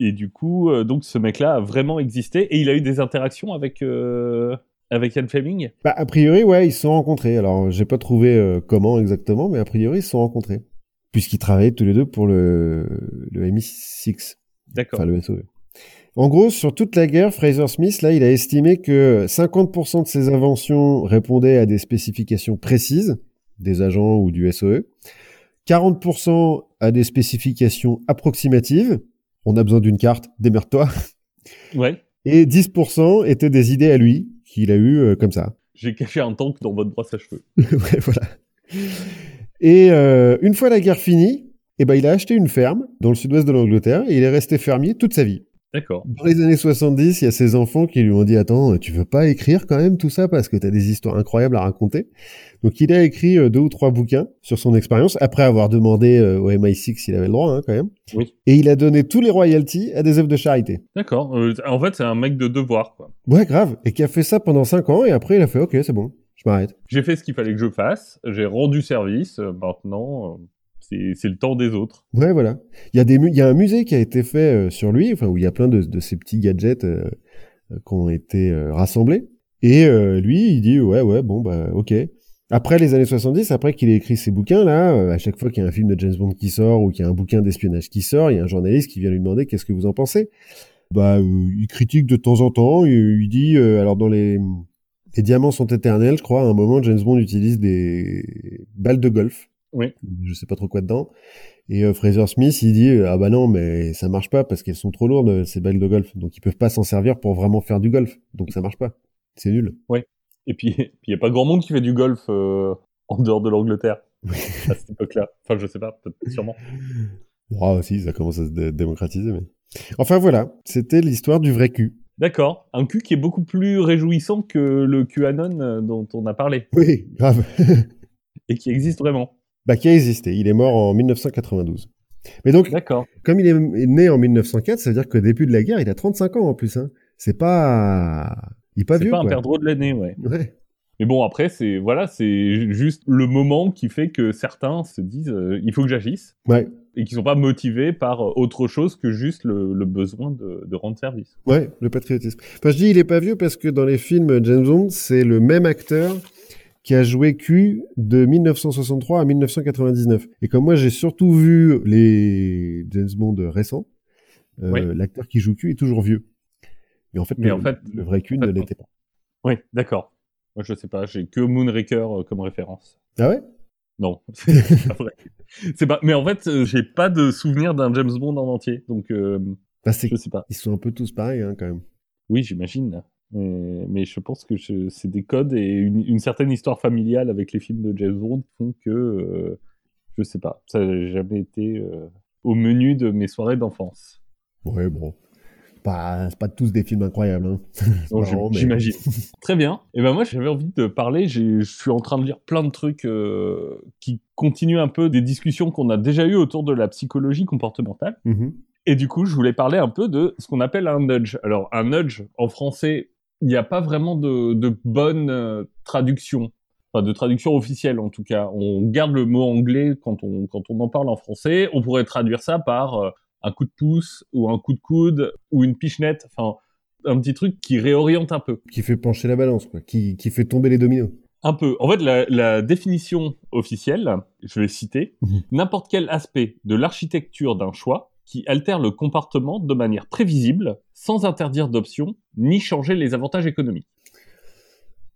Et du coup, euh, donc ce mec-là a vraiment existé et il a eu des interactions avec euh, avec Ian Fleming? Bah a priori ouais, ils se sont rencontrés. Alors j'ai pas trouvé euh, comment exactement, mais a priori ils se sont rencontrés puisqu'ils travaillaient tous les deux pour le le MI6, D'accord. enfin le SOE. En gros, sur toute la guerre, Fraser Smith, là, il a estimé que 50% de ses inventions répondaient à des spécifications précises des agents ou du SOE, 40% à des spécifications approximatives, on a besoin d'une carte, démerde-toi, Ouais. et 10% étaient des idées à lui, qu'il a eues euh, comme ça. J'ai caché un tank dans votre brosse à cheveux. ouais, voilà. Et euh, une fois la guerre finie, eh ben, il a acheté une ferme dans le sud-ouest de l'Angleterre et il est resté fermier toute sa vie. D'accord. Dans les années 70, il y a ses enfants qui lui ont dit Attends, tu veux pas écrire quand même tout ça parce que tu as des histoires incroyables à raconter? Donc il a écrit euh, deux ou trois bouquins sur son expérience après avoir demandé euh, au MI6 s'il avait le droit hein, quand même. Oui. Et il a donné tous les royalties à des œuvres de charité. D'accord. Euh, en fait, c'est un mec de devoir, quoi. Ouais, grave. Et qui a fait ça pendant cinq ans et après il a fait Ok, c'est bon, je m'arrête. J'ai fait ce qu'il fallait que je fasse. J'ai rendu service. maintenant c'est le temps des autres. Ouais, voilà. Il y a il y a un musée qui a été fait sur lui, enfin où il y a plein de, de ces petits gadgets euh, qui ont été rassemblés. Et lui, il dit ouais, ouais, bon bah ok. Après les années 70, après qu'il ait écrit ses bouquins, là, euh, à chaque fois qu'il y a un film de James Bond qui sort ou qu'il y a un bouquin d'espionnage qui sort, il y a un journaliste qui vient lui demander qu'est-ce que vous en pensez? Bah, euh, il critique de temps en temps. Il, dit, euh, alors dans les, les diamants sont éternels, je crois. À un moment, James Bond utilise des balles de golf. Oui. Je sais pas trop quoi dedans. Et Fraser Smith, il dit ah bah non, mais ça marche pas parce qu'elles sont trop lourdes ces balles de golf. Donc ils peuvent pas s'en servir pour vraiment faire du golf. Donc ça marche pas. C'est nul. Oui. Et puis, il n'y a pas grand monde qui fait du golf euh, en dehors de l'Angleterre à cette époque-là. Enfin, je sais pas, sûrement. Wow, si, ça commence à se démocratiser. Mais... Enfin voilà, c'était l'histoire du vrai cul. D'accord, un cul qui est beaucoup plus réjouissant que le QAnon euh, dont on a parlé. Oui, grave. Et qui existe vraiment. Bah, qui a existé. Il est mort en 1992. Mais donc, comme il est né en 1904, ça veut dire qu'au début de la guerre, il a 35 ans en plus. Hein. C'est pas il est pas vieux. C'est pas un perdreau de l'année, ouais. Mais bon, après, c'est voilà, c'est juste le moment qui fait que certains se disent euh, il faut que j'agisse. Ouais. Et qui sont pas motivés par euh, autre chose que juste le, le besoin de, de, rendre service. Ouais, le patriotisme. Enfin, je dis il est pas vieux parce que dans les films James Bond, c'est le même acteur qui a joué Q de 1963 à 1999. Et comme moi, j'ai surtout vu les James Bond récents, euh, l'acteur qui joue Q est toujours vieux. Mais en fait, le, vrai Q ne l'était pas. Oui, d'accord. Moi, je sais pas, j'ai que Moonraker euh, comme référence. Ah ouais? Non, c'est pas vrai. Pas. Mais en fait, euh, j'ai pas de souvenir d'un James Bond en entier, donc euh, bah, je sais pas. Ils sont un peu tous pareils, hein, quand même. Oui, j'imagine. Mais, je pense que c'est des codes et une, certaine histoire familiale avec les films de James Bond font que je sais pas. Ça n'a jamais été au menu de mes soirées d'enfance. Ouais, bon pas, c'est pas tous des films incroyables. Hein. J'imagine. Très bien. Et ben moi, j'avais envie de parler. Je suis en train de lire plein de trucs euh, qui continuent un peu des discussions qu'on a déjà eues autour de la psychologie comportementale. Mm-hmm. Et du coup, je voulais parler un peu de ce qu'on appelle un nudge. Alors, un nudge, en français, il n'y a pas vraiment de, de bonne euh, traduction. Enfin, de traduction officielle, en tout cas. On garde le mot anglais quand on, quand on en parle en français. On pourrait traduire ça par euh, un coup de pouce ou un coup de coude ou une pichenette, enfin un petit truc qui réoriente un peu. Qui fait pencher la balance, quoi. Qui, qui fait tomber les dominos. Un peu. En fait, la, la définition officielle, je vais citer, mhm. n'importe quel aspect de l'architecture d'un choix qui altère le comportement de manière prévisible, sans interdire d'options, ni changer les avantages économiques.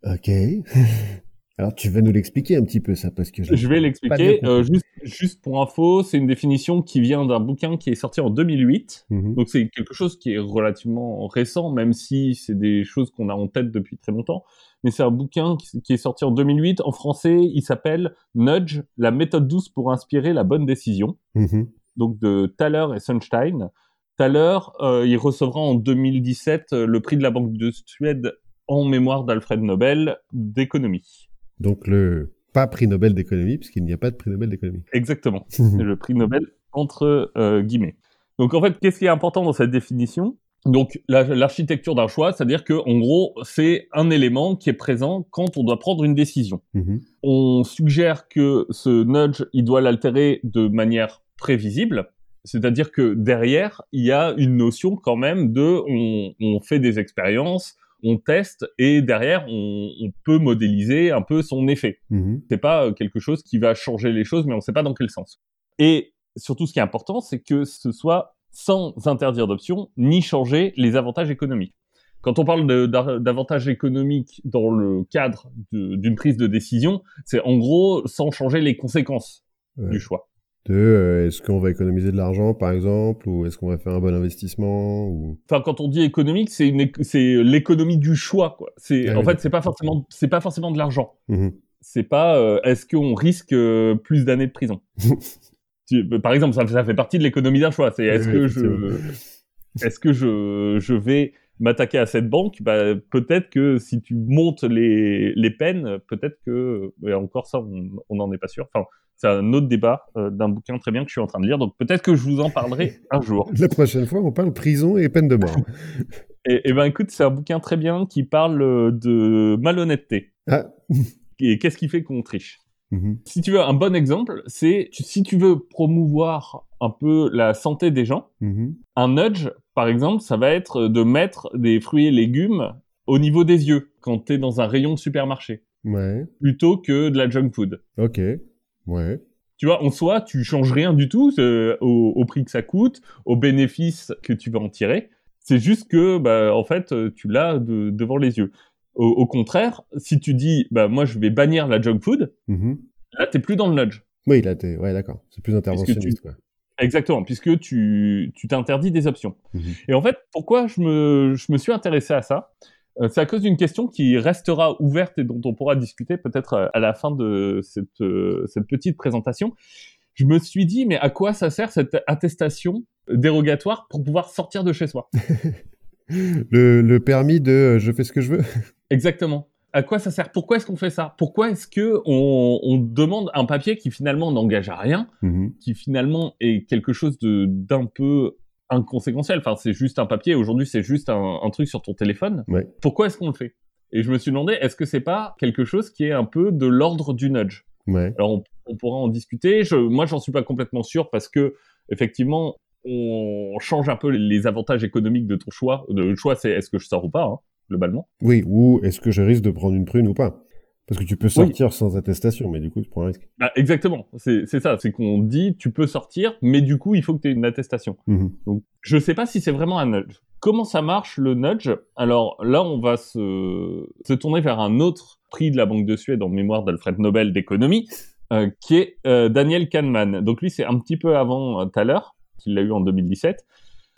Ok. Alors tu vas nous l'expliquer un petit peu ça parce que je, vais l'expliquer. Euh, juste, juste pour info, c'est une définition qui vient d'un bouquin qui est sorti en 2008. Mhm. Donc c'est quelque chose qui est relativement récent, même si c'est des choses qu'on a en tête depuis très longtemps. Mais c'est un bouquin qui, est sorti en 2008. En français, il s'appelle Nudge, la méthode douce pour inspirer la bonne décision. Mhm. Donc de Thaler et Sunstein. Thaler, euh, il recevra en 2017 euh, le prix de la Banque de Suède en mémoire d'Alfred Nobel d'économie. Donc le pas prix Nobel d'économie, puisqu'il n'y a pas de prix Nobel d'économie. Exactement. C'est le prix Nobel entre euh, guillemets. Donc en fait, qu'est-ce qui est important dans cette définition? Donc l'architecture d'un choix, c'est-à-dire que en gros, c'est un élément qui est présent quand on doit prendre une décision. Mhm. On suggère que ce nudge, il doit l'altérer de manière prévisible. C'est-à-dire que derrière, il y a une notion quand même de on, on fait des expériences, on teste et derrière on, peut modéliser un peu son effet. Mhm. C'est pas euh, quelque chose qui va changer les choses, mais on sait pas dans quel sens. Et surtout, ce qui est important, c'est que ce soit sans interdire d'options ni changer les avantages économiques. Quand on parle d'avantages économiques dans le cadre d'une prise de décision, c'est en gros sans changer les conséquences du choix de euh, est-ce qu'on va économiser de l'argent par exemple ou est-ce qu'on va faire un bon investissement ou enfin quand on dit économique c'est une c'est l'économie du choix quoi. C'est ah en fait c'est pas forcément c'est pas forcément de l'argent. Mmh c'est pas euh, est-ce qu'on risque euh, plus d'années de prison? Par exemple ça, ça, fait partie de l'économie d'un choix. C'est est-ce que je est-ce que je, je vais m'attaquer à cette banque? Bah, Peut-être que si tu montes les, les peines, peut-être que... Et encore ça, on n'en est pas sûr. Enfin, c'est un autre débat euh, d'un bouquin très bien que je suis en train de lire. Donc peut-être que je vous en parlerai un jour. La prochaine fois, on parle prison et peine de mort. et, et ben écoute, c'est un bouquin très bien qui parle de malhonnêteté. Ah. et qu'est-ce qui fait qu'on triche? Mhm. Si tu veux un bon exemple, c'est si tu veux promouvoir un peu la santé des gens, mhm. un nudge, par exemple, ça va être de mettre des fruits et légumes au niveau des yeux quand tu es dans un rayon de supermarché. Ouais. Plutôt que de la junk food. Ok. Ouais. Tu vois, en soi, tu changes rien du tout euh, au, prix que ça coûte, aux bénéfices que tu vas en tirer. C'est juste que, bah, en fait, tu l'as devant les yeux. Au, contraire, si tu dis, bah moi je vais bannir la junk food, mm-hmm. là t'es plus dans le nudge. Oui, là t'es, ouais, d'accord. C'est plus interventionniste. Quoi. Exactement, puisque tu tu t'interdis des options. Mm-hmm. Et en fait, pourquoi je me je me suis intéressé à ça? euh, C'est à cause d'une question qui restera ouverte et dont on pourra discuter peut-être euh, à la fin de cette euh, cette petite présentation. Je me suis dit, mais à quoi ça sert cette attestation dérogatoire pour pouvoir sortir de chez soi? Le, le permis de je fais ce que je veux Exactement. À quoi ça sert? Pourquoi est-ce qu'on fait ça? Pourquoi est-ce que on, on, demande un papier qui finalement n'engage à rien, mhm. qui finalement est quelque chose de d'un peu inconséquentiel Enfin, c'est juste un papier. Aujourd'hui, c'est juste un, un, truc sur ton téléphone. Pourquoi est-ce qu'on le fait? Et je me suis demandé, est-ce que c'est pas quelque chose qui est un peu de l'ordre du nudge? Ouais. Alors, on, on, pourra en discuter. Je, moi, j'en suis pas complètement sûr parce que effectivement, on change un peu les avantages économiques de ton choix. Le choix, c'est est-ce que je sors ou pas hein globalement. Oui, ou est-ce que je risque de prendre une prune ou pas? Parce que tu peux sortir sans attestation, mais du coup, tu prends un risque. Bah, exactement, c'est ça, c'est qu'on dit tu peux sortir, mais du coup, il faut que tu aies une attestation. Mhm. Donc, je sais pas si c'est vraiment un nudge. Comment ça marche le nudge? Alors là, on va se, se tourner vers un autre prix de la Banque de Suède en mémoire d'Alfred Nobel d'économie, euh, qui est euh, Daniel Kahneman. Donc lui, c'est un petit peu avant euh, Thaler, qu'il l'a eu en 2017.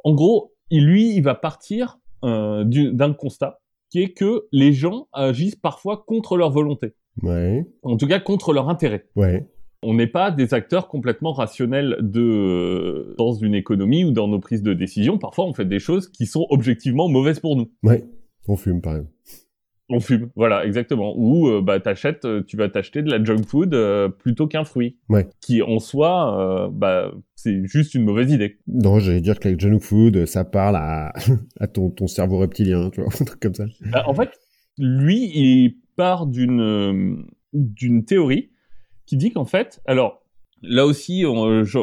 En gros, lui, il va partir euh, d'un constat qui est que les gens agissent parfois contre leur volonté. Ouais. En tout cas, contre leur intérêt. Ouais. On n'est pas des acteurs complètement rationnels de dans une économie ou dans nos prises de décision. Parfois, on fait des choses qui sont objectivement mauvaises pour nous. Ouais. On fume, par exemple. On fume, voilà, exactement. Ou euh, bah t'achètes, euh, tu vas t'acheter de la junk food euh, plutôt qu'un fruit, ouais. qui en soi, bah c'est juste une mauvaise idée. Non, j'allais dire que la junk food, ça parle à, à ton, ton cerveau reptilien, tu vois, un truc comme ça. Bah, en fait, lui, il part d'une d'une théorie qui dit qu'en fait, alors là aussi,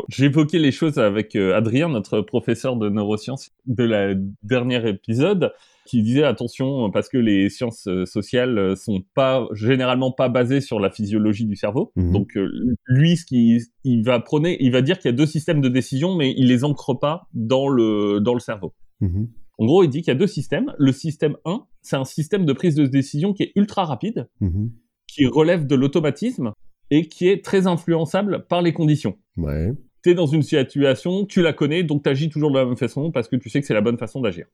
j'évoquais les choses avec Adrien, notre professeur de neurosciences de la dernière épisode qui disait attention parce que les sciences euh, sociales euh, sont pas généralement pas basées sur la physiologie du cerveau. Mhm. Donc euh, lui, ce qui il va prôner, il va dire qu'il y a deux systèmes de décision, mais il les ancre pas dans le dans le cerveau. Mhm. En gros, il dit qu'il y a deux systèmes. Le système 1, c'est un système de prise de décision qui est ultra rapide, mhm. qui relève de l'automatisme et qui est très influençable par les conditions. Ouais dans une situation, tu la connais, donc tu agis toujours de la même façon parce que tu sais que c'est la bonne façon d'agir.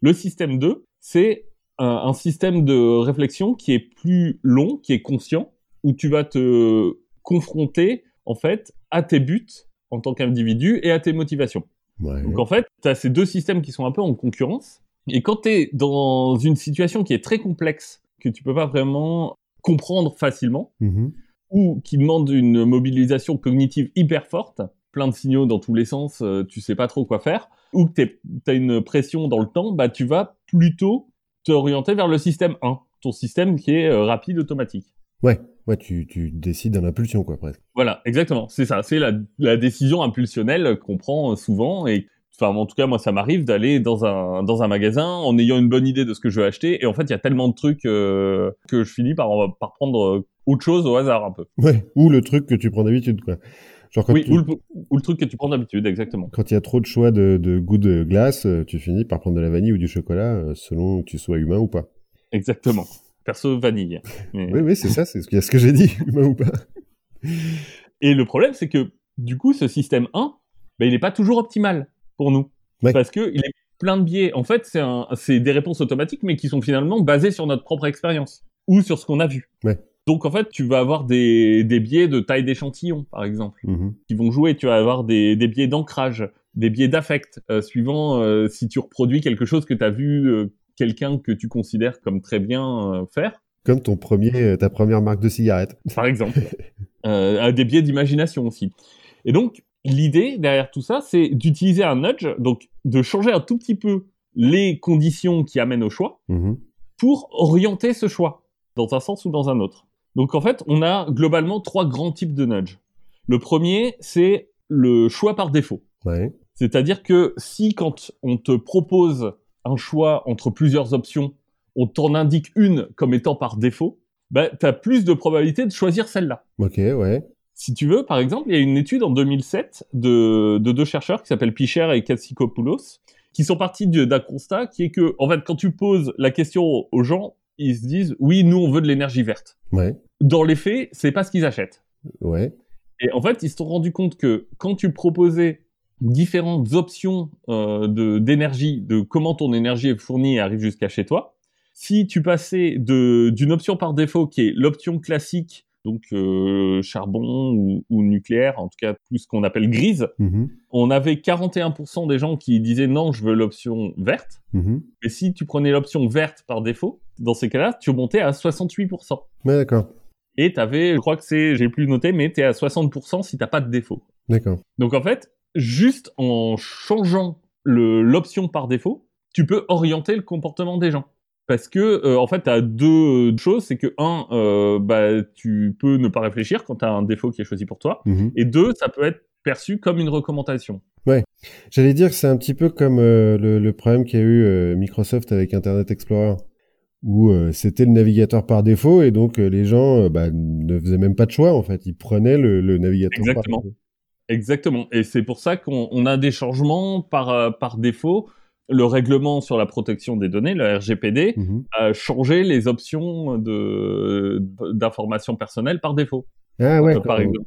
Le système 2, c'est un, système de réflexion qui est plus long, qui est conscient, où tu vas te confronter en fait à tes buts en tant qu'individu et à tes motivations. Donc en fait, tu as ces deux systèmes qui sont un peu en concurrence. Et quand tu es dans une situation qui est très complexe, que tu peux pas vraiment comprendre facilement, mm-hmm. ou qui demande une mobilisation cognitive hyper forte, plein de signaux dans tous les sens, euh, tu sais pas trop quoi faire, ou que tu as une pression dans le temps, bah tu vas plutôt t'orienter vers le système 1, ton système qui est euh, rapide automatique. Ouais, ouais, tu, tu décides en impulsion quoi presque. Voilà, exactement, c'est ça, c'est la, la décision impulsionnelle qu'on prend souvent. Et enfin en tout cas moi ça m'arrive d'aller dans un dans un magasin en ayant une bonne idée de ce que je veux acheter. Et en fait il y a tellement de trucs euh, que je finis par par prendre autre chose au hasard un peu. Ouais, ou le truc que tu prends d'habitude quoi oui, ou, le, truc que tu prends d'habitude, exactement. Quand il y a trop de choix de, de goût de glace, euh, tu finis par prendre de la vanille ou du chocolat, euh, selon que tu sois humain ou pas. Exactement. Perso, vanille. oui, oui, c'est ça, c'est ce que, ce que j'ai dit, humain ou pas. Et le problème, c'est que, du coup, ce système 1, ben, il n'est pas toujours optimal pour nous. Parce que il est plein de biais. En fait, c'est des réponses automatiques, mais qui sont finalement basées sur notre propre expérience. Ou sur ce qu'on a vu. Ouais. Donc en fait, tu vas avoir des, des biais de taille d'échantillon, par exemple, mhm. qui vont jouer. Tu vas avoir des, des biais d'ancrage des biais d'affect, suivant si tu reproduis quelque chose que tu as vu quelqu'un que tu considères comme très bien faire. Comme ton premier, ta première marque de cigarette. Par exemple. euh, des biais d'imagination aussi. Et donc, l'idée derrière tout ça, c'est d'utiliser un nudge, donc de changer un tout petit peu les conditions qui amènent au choix mhm. pour orienter ce choix dans un sens ou dans un autre. Donc en fait, on a globalement trois grands types de nudge. Le premier, c'est le choix par défaut. Ouais. C'est-à-dire que si quand on te propose un choix entre plusieurs options, on t'en indique une comme étant par défaut, bah, tu as plus de probabilité de choisir celle-là. Ok, ouais. Si tu veux, par exemple, il y a une étude en 2007 de, de deux chercheurs qui s'appellent Picher et Katsikopoulos, qui sont partis d'un constat qui est que, en fait, quand tu poses la question aux gens, ils se disent, oui, nous, on veut de l'énergie verte. Ouais. Dans les faits, c'est pas ce qu'ils achètent. Ouais. Et en fait, ils se sont rendus compte que quand tu proposais différentes options euh, de d'énergie, de comment ton énergie est fournie et arrive jusqu'à chez toi, si tu passais de d'une option par défaut qui est l'option classique donc euh, charbon ou, ou, nucléaire, en tout cas plus ce qu'on appelle grise. Mm-hmm. On avait 41% des gens qui disaient non, je veux l'option verte. Mm-hmm. Et si tu prenais l'option verte par défaut, dans ces cas-là, tu montais à 68%. Ouais, d'accord. Et t'avais, je crois que c'est, j'ai plus noté, mais t'es à 60% si t'as pas de défaut. D'accord. Donc en fait, juste en changeant l'option par défaut, tu peux orienter le comportement des gens parce que euh, en fait, tu as deux choses, c'est que un, euh, bah, tu peux ne pas réfléchir quand tu as un défaut qui est choisi pour toi, mhm. et deux, ça peut être perçu comme une recommandation. Ouais, j'allais dire que c'est un petit peu comme euh, le, problème qu'a eu Microsoft avec Internet Explorer, où c'était le navigateur par défaut, et donc les gens bah, ne faisaient même pas de choix en fait, ils prenaient le, navigateur Exactement. par défaut. Exactement, et c'est pour ça qu'on a des changements par, par défaut le règlement sur la protection des données, le RGPD, mhm. a changé les options d'information personnelle par défaut. Ah ouais,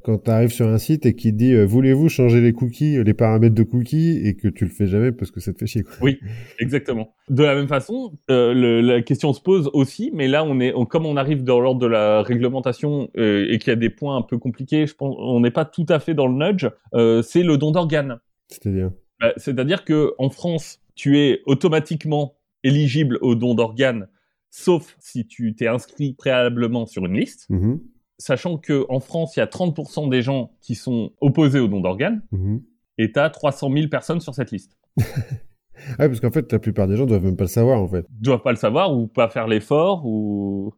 quand, tu arrives sur un site et qui dit euh, voulez-vous changer les cookies, les paramètres de cookies et que tu le fais jamais parce que ça te fait chier. Quoi. Oui, exactement. De la même façon, euh, la question se pose aussi, mais là on est, comme on arrive dans l'ordre de la réglementation euh, et qu'il y a des points un peu compliqués, je pense, on n'est pas tout à fait dans le nudge. c'est le don d'organes. C'est-à-dire? Bah, C'est-à-dire que en France, tu es automatiquement éligible au don d'organes, sauf si tu t'es inscrit préalablement sur une liste. Mm-hmm. Sachant que en France, il y a 30% des gens qui sont opposés au don d'organes, mm-hmm. et tu as 300 000 personnes sur cette liste. ah, parce qu'en fait, la plupart des gens doivent même pas le savoir, en fait. Doivent pas le savoir, ou pas faire l'effort, ou...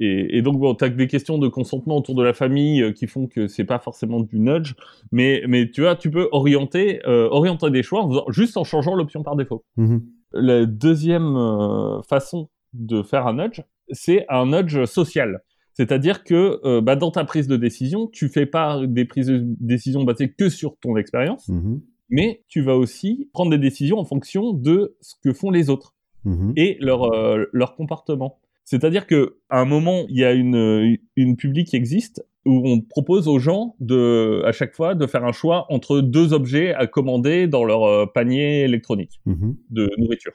Et, donc, bon, tu as des questions de consentement autour de la famille euh, qui font que c'est pas forcément du nudge, mais, mais tu vois, tu peux orienter, euh, orienter des choix juste en changeant l'option par défaut. Mm-hmm. La deuxième euh, façon de faire un nudge, c'est un nudge social. C'est-à-dire que bah, dans ta prise de décision, tu fais pas des prises de décision basées que sur ton expérience, mm-hmm. mais tu vas aussi prendre des décisions en fonction de ce que font les autres mm-hmm. et leur, leur comportement. C'est-à-dire que à un moment, il y a une, une publique qui existe où on propose aux gens de, à chaque fois, de faire un choix entre deux objets à commander dans leur euh, panier électronique mm-hmm. de nourriture.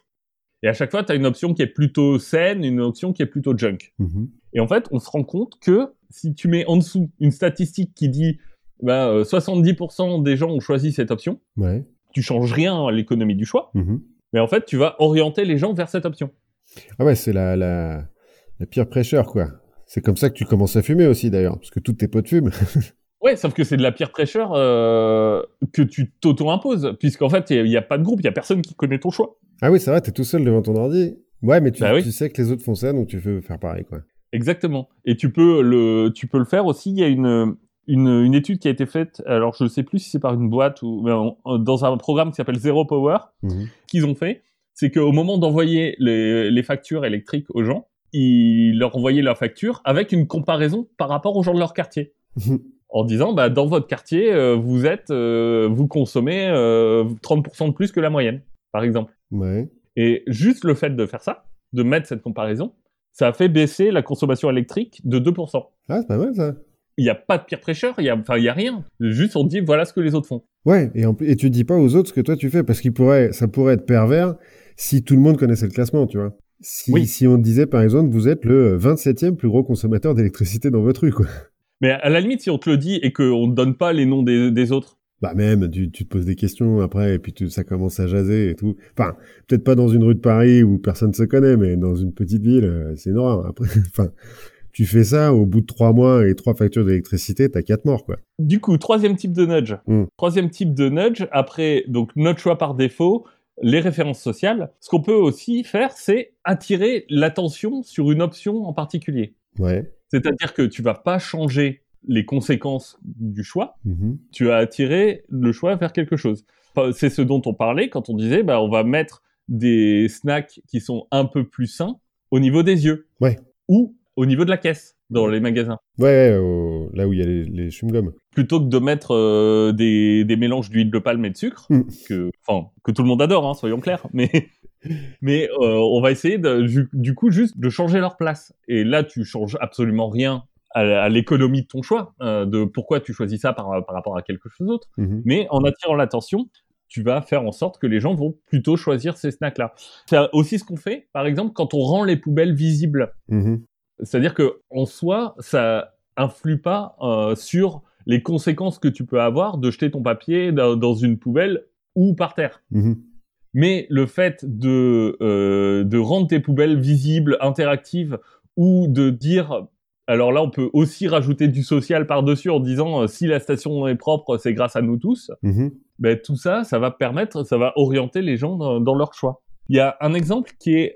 Et à chaque fois, tu as une option qui est plutôt saine, une option qui est plutôt junk. Mm-hmm. Et en fait, on se rend compte que si tu mets en dessous une statistique qui dit bah, 70% euh, des gens ont choisi cette option, ouais. tu changes rien à l'économie du choix, mm-hmm. mais en fait, tu vas orienter les gens vers cette option. Ah ouais, c'est la, la, la pire prêcheur, quoi. C'est comme ça que tu commences à fumer aussi, d'ailleurs, parce que toutes tes potes fument. ouais, sauf que c'est de la pire prêcheur euh, que tu t'auto-imposes, puisqu'en fait, il n'y a, pas de groupe, il n'y a personne qui connaît ton choix. Ah oui, c'est vrai, es tout seul devant ton ordi. Ouais, mais tu, bah tu sais que les autres font ça, donc tu veux faire pareil, quoi. Exactement. Et tu peux le, tu peux le faire aussi. Il y a une, une, une étude qui a été faite. Alors, je ne sais plus si c'est par une boîte ou dans un programme qui s'appelle Zero Power. Mhm. qu'ils ont fait, c'est qu'au moment d'envoyer les, les factures électriques aux gens, ils leur envoyaient leur facture avec une comparaison par rapport aux gens de leur quartier. en disant, bah, dans votre quartier, euh, vous êtes, euh, vous consommez 30% euh, de plus que la moyenne, par exemple. Ouais. Et juste le fait de faire ça, de mettre cette comparaison, ça a fait baisser la consommation électrique de 2%. Ah, c'est pas mal ça. Il n'y a pas de pire prêcheur, il y a, enfin, il y a rien. Juste on dit, voilà ce que les autres font. Ouais, et, en, et tu dis pas aux autres ce que toi tu fais, parce qu'il pourrait, ça pourrait être pervers si tout le monde connaissait le classement, tu vois. Si, si on disait par exemple, vous êtes le 27e plus gros consommateur d'électricité dans votre rue, quoi. Mais à la limite, si on te le dit et qu'on ne donne pas les noms des, autres, Bah même, tu, tu, te poses des questions après, et puis ça commence à jaser et tout. Enfin, peut-être pas dans une rue de Paris où personne se connaît, mais dans une petite ville, euh, c'est normal. Après, enfin, tu fais ça, au bout de trois mois et trois factures d'électricité, t'as quatre morts, quoi. Du coup, troisième type de nudge. Hmm. Troisième type de nudge, après, donc, notre choix par défaut, les références sociales. Ce qu'on peut aussi faire, c'est attirer l'attention sur une option en particulier. Ouais. C'est-à-dire que tu vas pas changer les conséquences du choix, mm-hmm. tu as attiré le choix vers quelque chose. C'est ce dont on parlait quand on disait, bah, on va mettre des snacks qui sont un peu plus sains au niveau des yeux. Ouais. Ou au niveau de la caisse dans les magasins. Ouais, là où il y a les, les chewing-gums. Plutôt que de mettre euh, des, des, mélanges d'huile de palme et de sucre, mm. que, tout le monde adore, hein, soyons clairs, mais, mais euh, on va essayer de, du, coup juste de changer leur place. Et là, tu changes absolument rien à, l'économie de ton choix, euh, de pourquoi tu choisis ça par, par rapport à quelque chose d'autre. Mm-hmm. Mais en attirant l'attention, tu vas faire en sorte que les gens vont plutôt choisir ces snacks-là. C'est aussi ce qu'on fait, par exemple, quand on rend les poubelles visibles. Mm-hmm. C'est-à-dire que en soi, ça influe pas euh, sur les conséquences que tu peux avoir de jeter ton papier dans, une poubelle ou par terre. Mhm. Mais le fait de, euh, de rendre tes poubelles visibles, interactives, ou de dire, alors là, on peut aussi rajouter du social par-dessus en disant, euh, si la station est propre, c'est grâce à nous tous. Mhm. Ben, tout ça, ça va permettre, ça va orienter les gens dans, dans leur choix. Il y a un exemple qui est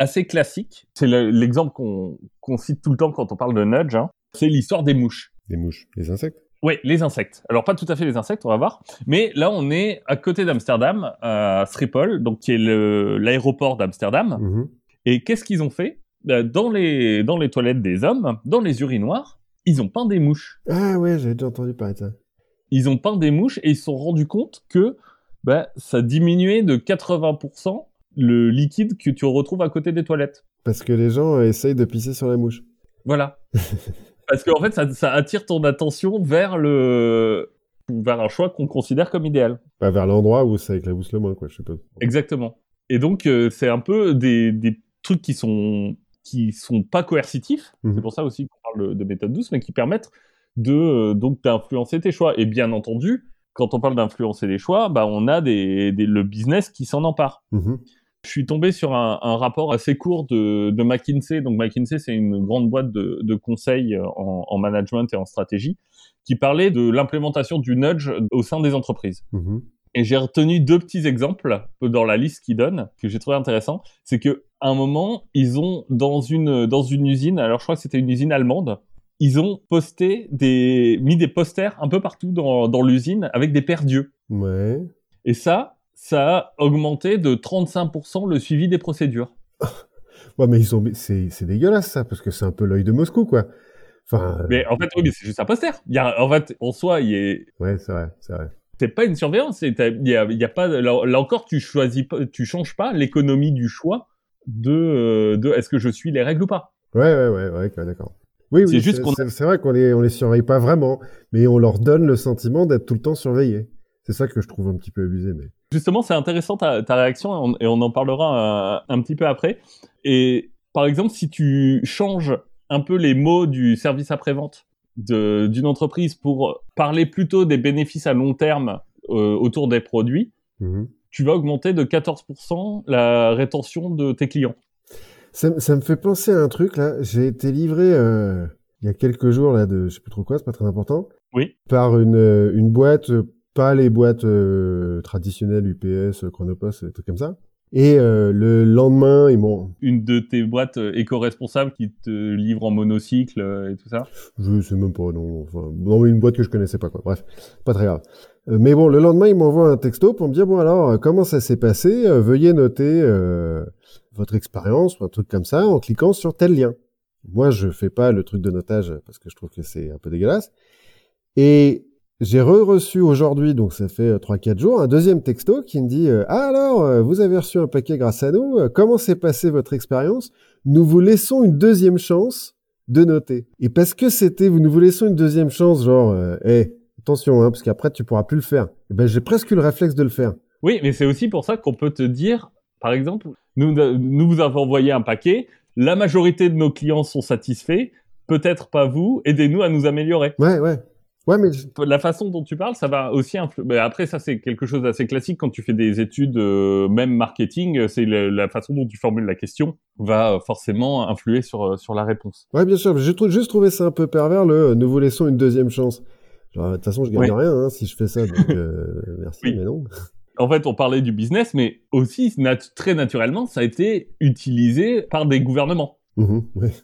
assez classique. C'est l'exemple qu'on cite tout le temps quand on parle de nudge. Hein. C'est l'histoire des mouches. Des mouches, les insectes? Oui, les insectes. Alors pas tout à fait les insectes, on va voir. Mais là, on est à côté d'Amsterdam, à Schiphol, donc qui est l'aéroport d'Amsterdam. Mm-hmm. Et qu'est-ce qu'ils ont fait? Bah, dans les, dans les toilettes des hommes, dans les urinoirs, ils ont peint des mouches. Ah ouais, j'ai déjà entendu parler de ça. Ils ont peint des mouches et ils se sont rendus compte que bah, ça diminuait de 80% le liquide que tu retrouves à côté des toilettes. Parce que les gens essayent de pisser sur la mouche. Voilà. Parce qu'en fait, ça, attire ton attention vers le vers un choix qu'on considère comme idéal. Bah, vers l'endroit où ça éclabousse le moins, quoi, je suppose. Exactement. Et donc, euh, c'est un peu des, des, trucs qui sont qui sont pas coercitifs. Mhm. C'est pour ça aussi qu'on parle de, méthode douce, mais qui permettent de euh, donc d'influencer tes choix. Et bien entendu, quand on parle d'influencer les choix, bah on a des, le business qui s'en empare. Mhm. Je suis tombé sur un, rapport assez court de, McKinsey. Donc McKinsey, c'est une grande boîte de, de conseils en, management et en stratégie qui parlait de l'implémentation du nudge au sein des entreprises. Mhm. Et j'ai retenu deux petits exemples dans la liste qu'ils donnent que j'ai trouvé intéressant. C'est que à un moment, ils ont dans une dans une usine, alors je crois que c'était une usine allemande, ils ont posté des mis des posters un peu partout dans, dans l'usine avec des pères dieux. Ouais. Et ça, ça a augmenté de 35% le suivi des procédures. ouais, mais ils ont, c'est, c'est dégueulasse ça, parce que c'est un peu l'œil de Moscou, quoi. Enfin. Euh, mais en fait, oui, mais c'est juste un poster. Il y a, en fait, en soi, il est. Ouais, c'est vrai, c'est vrai. C'est pas une surveillance. Il y a, y a, pas. Là, encore, tu choisis tu changes pas l'économie du choix de, euh, de est-ce que je suis les règles ou pas. Ouais, ouais, ouais, ouais, d'accord. Oui, oui, c'est vrai qu'on les, on les surveille pas vraiment, mais on leur donne le sentiment d'être tout le temps surveillés. C'est ça que je trouve un petit peu abusé, mais. Justement, c'est intéressant ta, réaction et on, en parlera un, petit peu après. Et par exemple, si tu changes un peu les mots du service après-vente d'une entreprise pour parler plutôt des bénéfices à long terme euh, autour des produits, mhm. tu vas augmenter de 14% la rétention de tes clients. Ça, me fait penser à un truc là. J'ai été livré euh, il y a quelques jours là de je sais plus trop quoi, c'est pas très important. Oui. Par une, une boîte pas les boîtes euh, traditionnelles UPS, Chronopost, des trucs comme ça. Et euh, le lendemain, ils m'ont... Une de tes boîtes euh, éco-responsables qui te livre en monocycle et tout ça? Je sais même pas, non. Enfin, non, une boîte que je connaissais pas, quoi. Bref, pas très grave. mais bon, le lendemain, ils m'envoient un texto pour me dire, bon alors, comment ça s'est passé? Veuillez noter votre expérience ou un truc comme ça en cliquant sur tel lien. Moi, je fais pas le truc de notage parce que je trouve que c'est un peu dégueulasse. Et j'ai re-reçu aujourd'hui, donc ça fait 3-4 euh, jours, un deuxième texto qui me dit euh, Ah alors, euh, vous avez reçu un paquet grâce à nous, comment s'est passée votre expérience? Nous vous laissons une deuxième chance de noter. Et parce que c'était, nous vous laissons une deuxième chance, genre, hé, attention, hein, parce qu'après tu pourras plus le faire. Et eh ben j'ai presque eu le réflexe de le faire. Oui, mais c'est aussi pour ça qu'on peut te dire, par exemple, nous, nous vous avons envoyé un paquet, la majorité de nos clients sont satisfaits, peut-être pas vous, aidez-nous à nous améliorer. Ouais, ouais. Ouais, mais la façon dont tu parles, ça va aussi influer. Mais après, ça c'est quelque chose d'assez classique quand tu fais des études, euh, même marketing. C'est la façon dont tu formules la question va forcément influer sur euh, sur la réponse. Ouais, bien sûr. J'ai juste trouvé ça un peu pervers. Le nous vous laissons une deuxième chance. de toute façon, je gagne rien hein, si je fais ça. Donc euh, merci, mais non. En fait, on parlait du business, mais aussi très naturellement, ça a été utilisé par des gouvernements. Mmh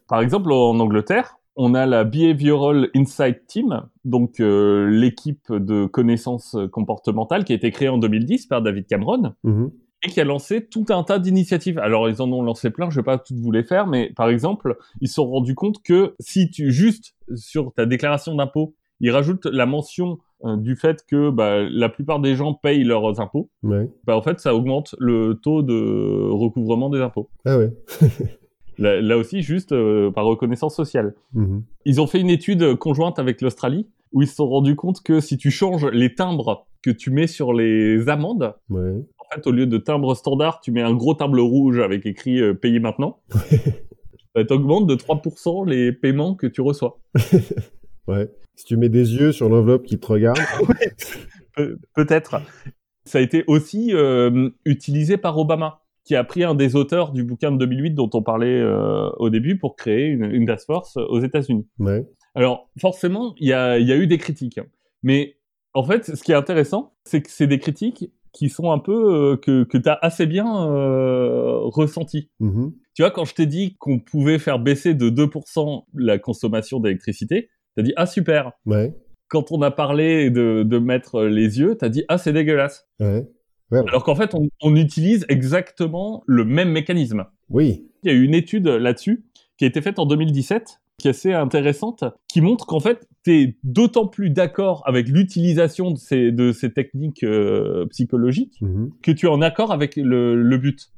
par exemple, en Angleterre, on a la Behavioral Insight Team, donc euh, l'équipe de connaissances comportementales qui a été créée en 2010 par David Cameron. Mhm. Et qui a lancé tout un tas d'initiatives. Alors, ils en ont lancé plein, je vais pas toutes vous les faire, mais par exemple, ils se sont rendus compte que si tu, juste sur ta déclaration d'impôt, ils rajoutent la mention euh, du fait que bah, la plupart des gens payent leurs impôts, ouais. bah, en fait, ça augmente le taux de recouvrement des impôts. Ah ouais. Là, aussi, juste euh, par reconnaissance sociale. Mhm. Ils ont fait une étude conjointe avec l'Australie où ils se sont rendus compte que si tu changes les timbres que tu mets sur les amendes, en fait, au lieu de timbre standard, tu mets un gros timbre rouge avec écrit euh, payer maintenant. ça t'augmente de 3% les paiements que tu reçois. ouais. Si tu mets des yeux sur l'enveloppe qui te regarde. Peut-être. Ça a été aussi euh, utilisé par Obama qui a pris un des auteurs du bouquin de 2008 dont on parlait euh, au début pour créer une, une task force aux États-Unis. Ouais. Alors forcément, il y a, y a, eu des critiques, hein. mais en fait, ce qui est intéressant, c'est que c'est des critiques qui sont un peu euh, que, que tu as assez bien euh, ressenti. Mm-hmm. Tu vois, quand je t'ai dit qu'on pouvait faire baisser de 2% la consommation d'électricité, tu as dit ah super. Ouais. Quand on a parlé de, de mettre les yeux, tu as dit ah c'est dégueulasse. Ouais. Alors qu'en fait, on, utilise exactement le même mécanisme. Oui. Il y a eu une étude là-dessus qui a été faite en 2017, qui est assez intéressante, qui montre qu'en fait, tu es d'autant plus d'accord avec l'utilisation de ces, de ces techniques euh, psychologiques mhm. que tu es en accord avec le, le but.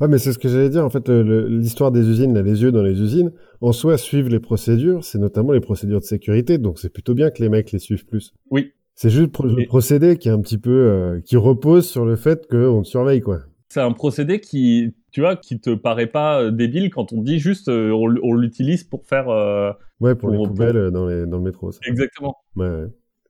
Ouais, mais c'est ce que j'allais dire. En fait, l'histoire des usines, là, les yeux dans les usines, en soi, suivent les procédures. C'est notamment les procédures de sécurité. Donc, c'est plutôt bien que les mecs les suivent plus. Oui. C'est juste le procédé qui est un petit peu euh, qui repose sur le fait qu'on te surveille quoi. C'est un procédé qui tu vois qui te paraît pas euh, débile quand on dit juste euh, on, l'utilise pour faire ouais pour, les poubelles dans les dans le métro. Ça. Exactement. Ouais, ouais.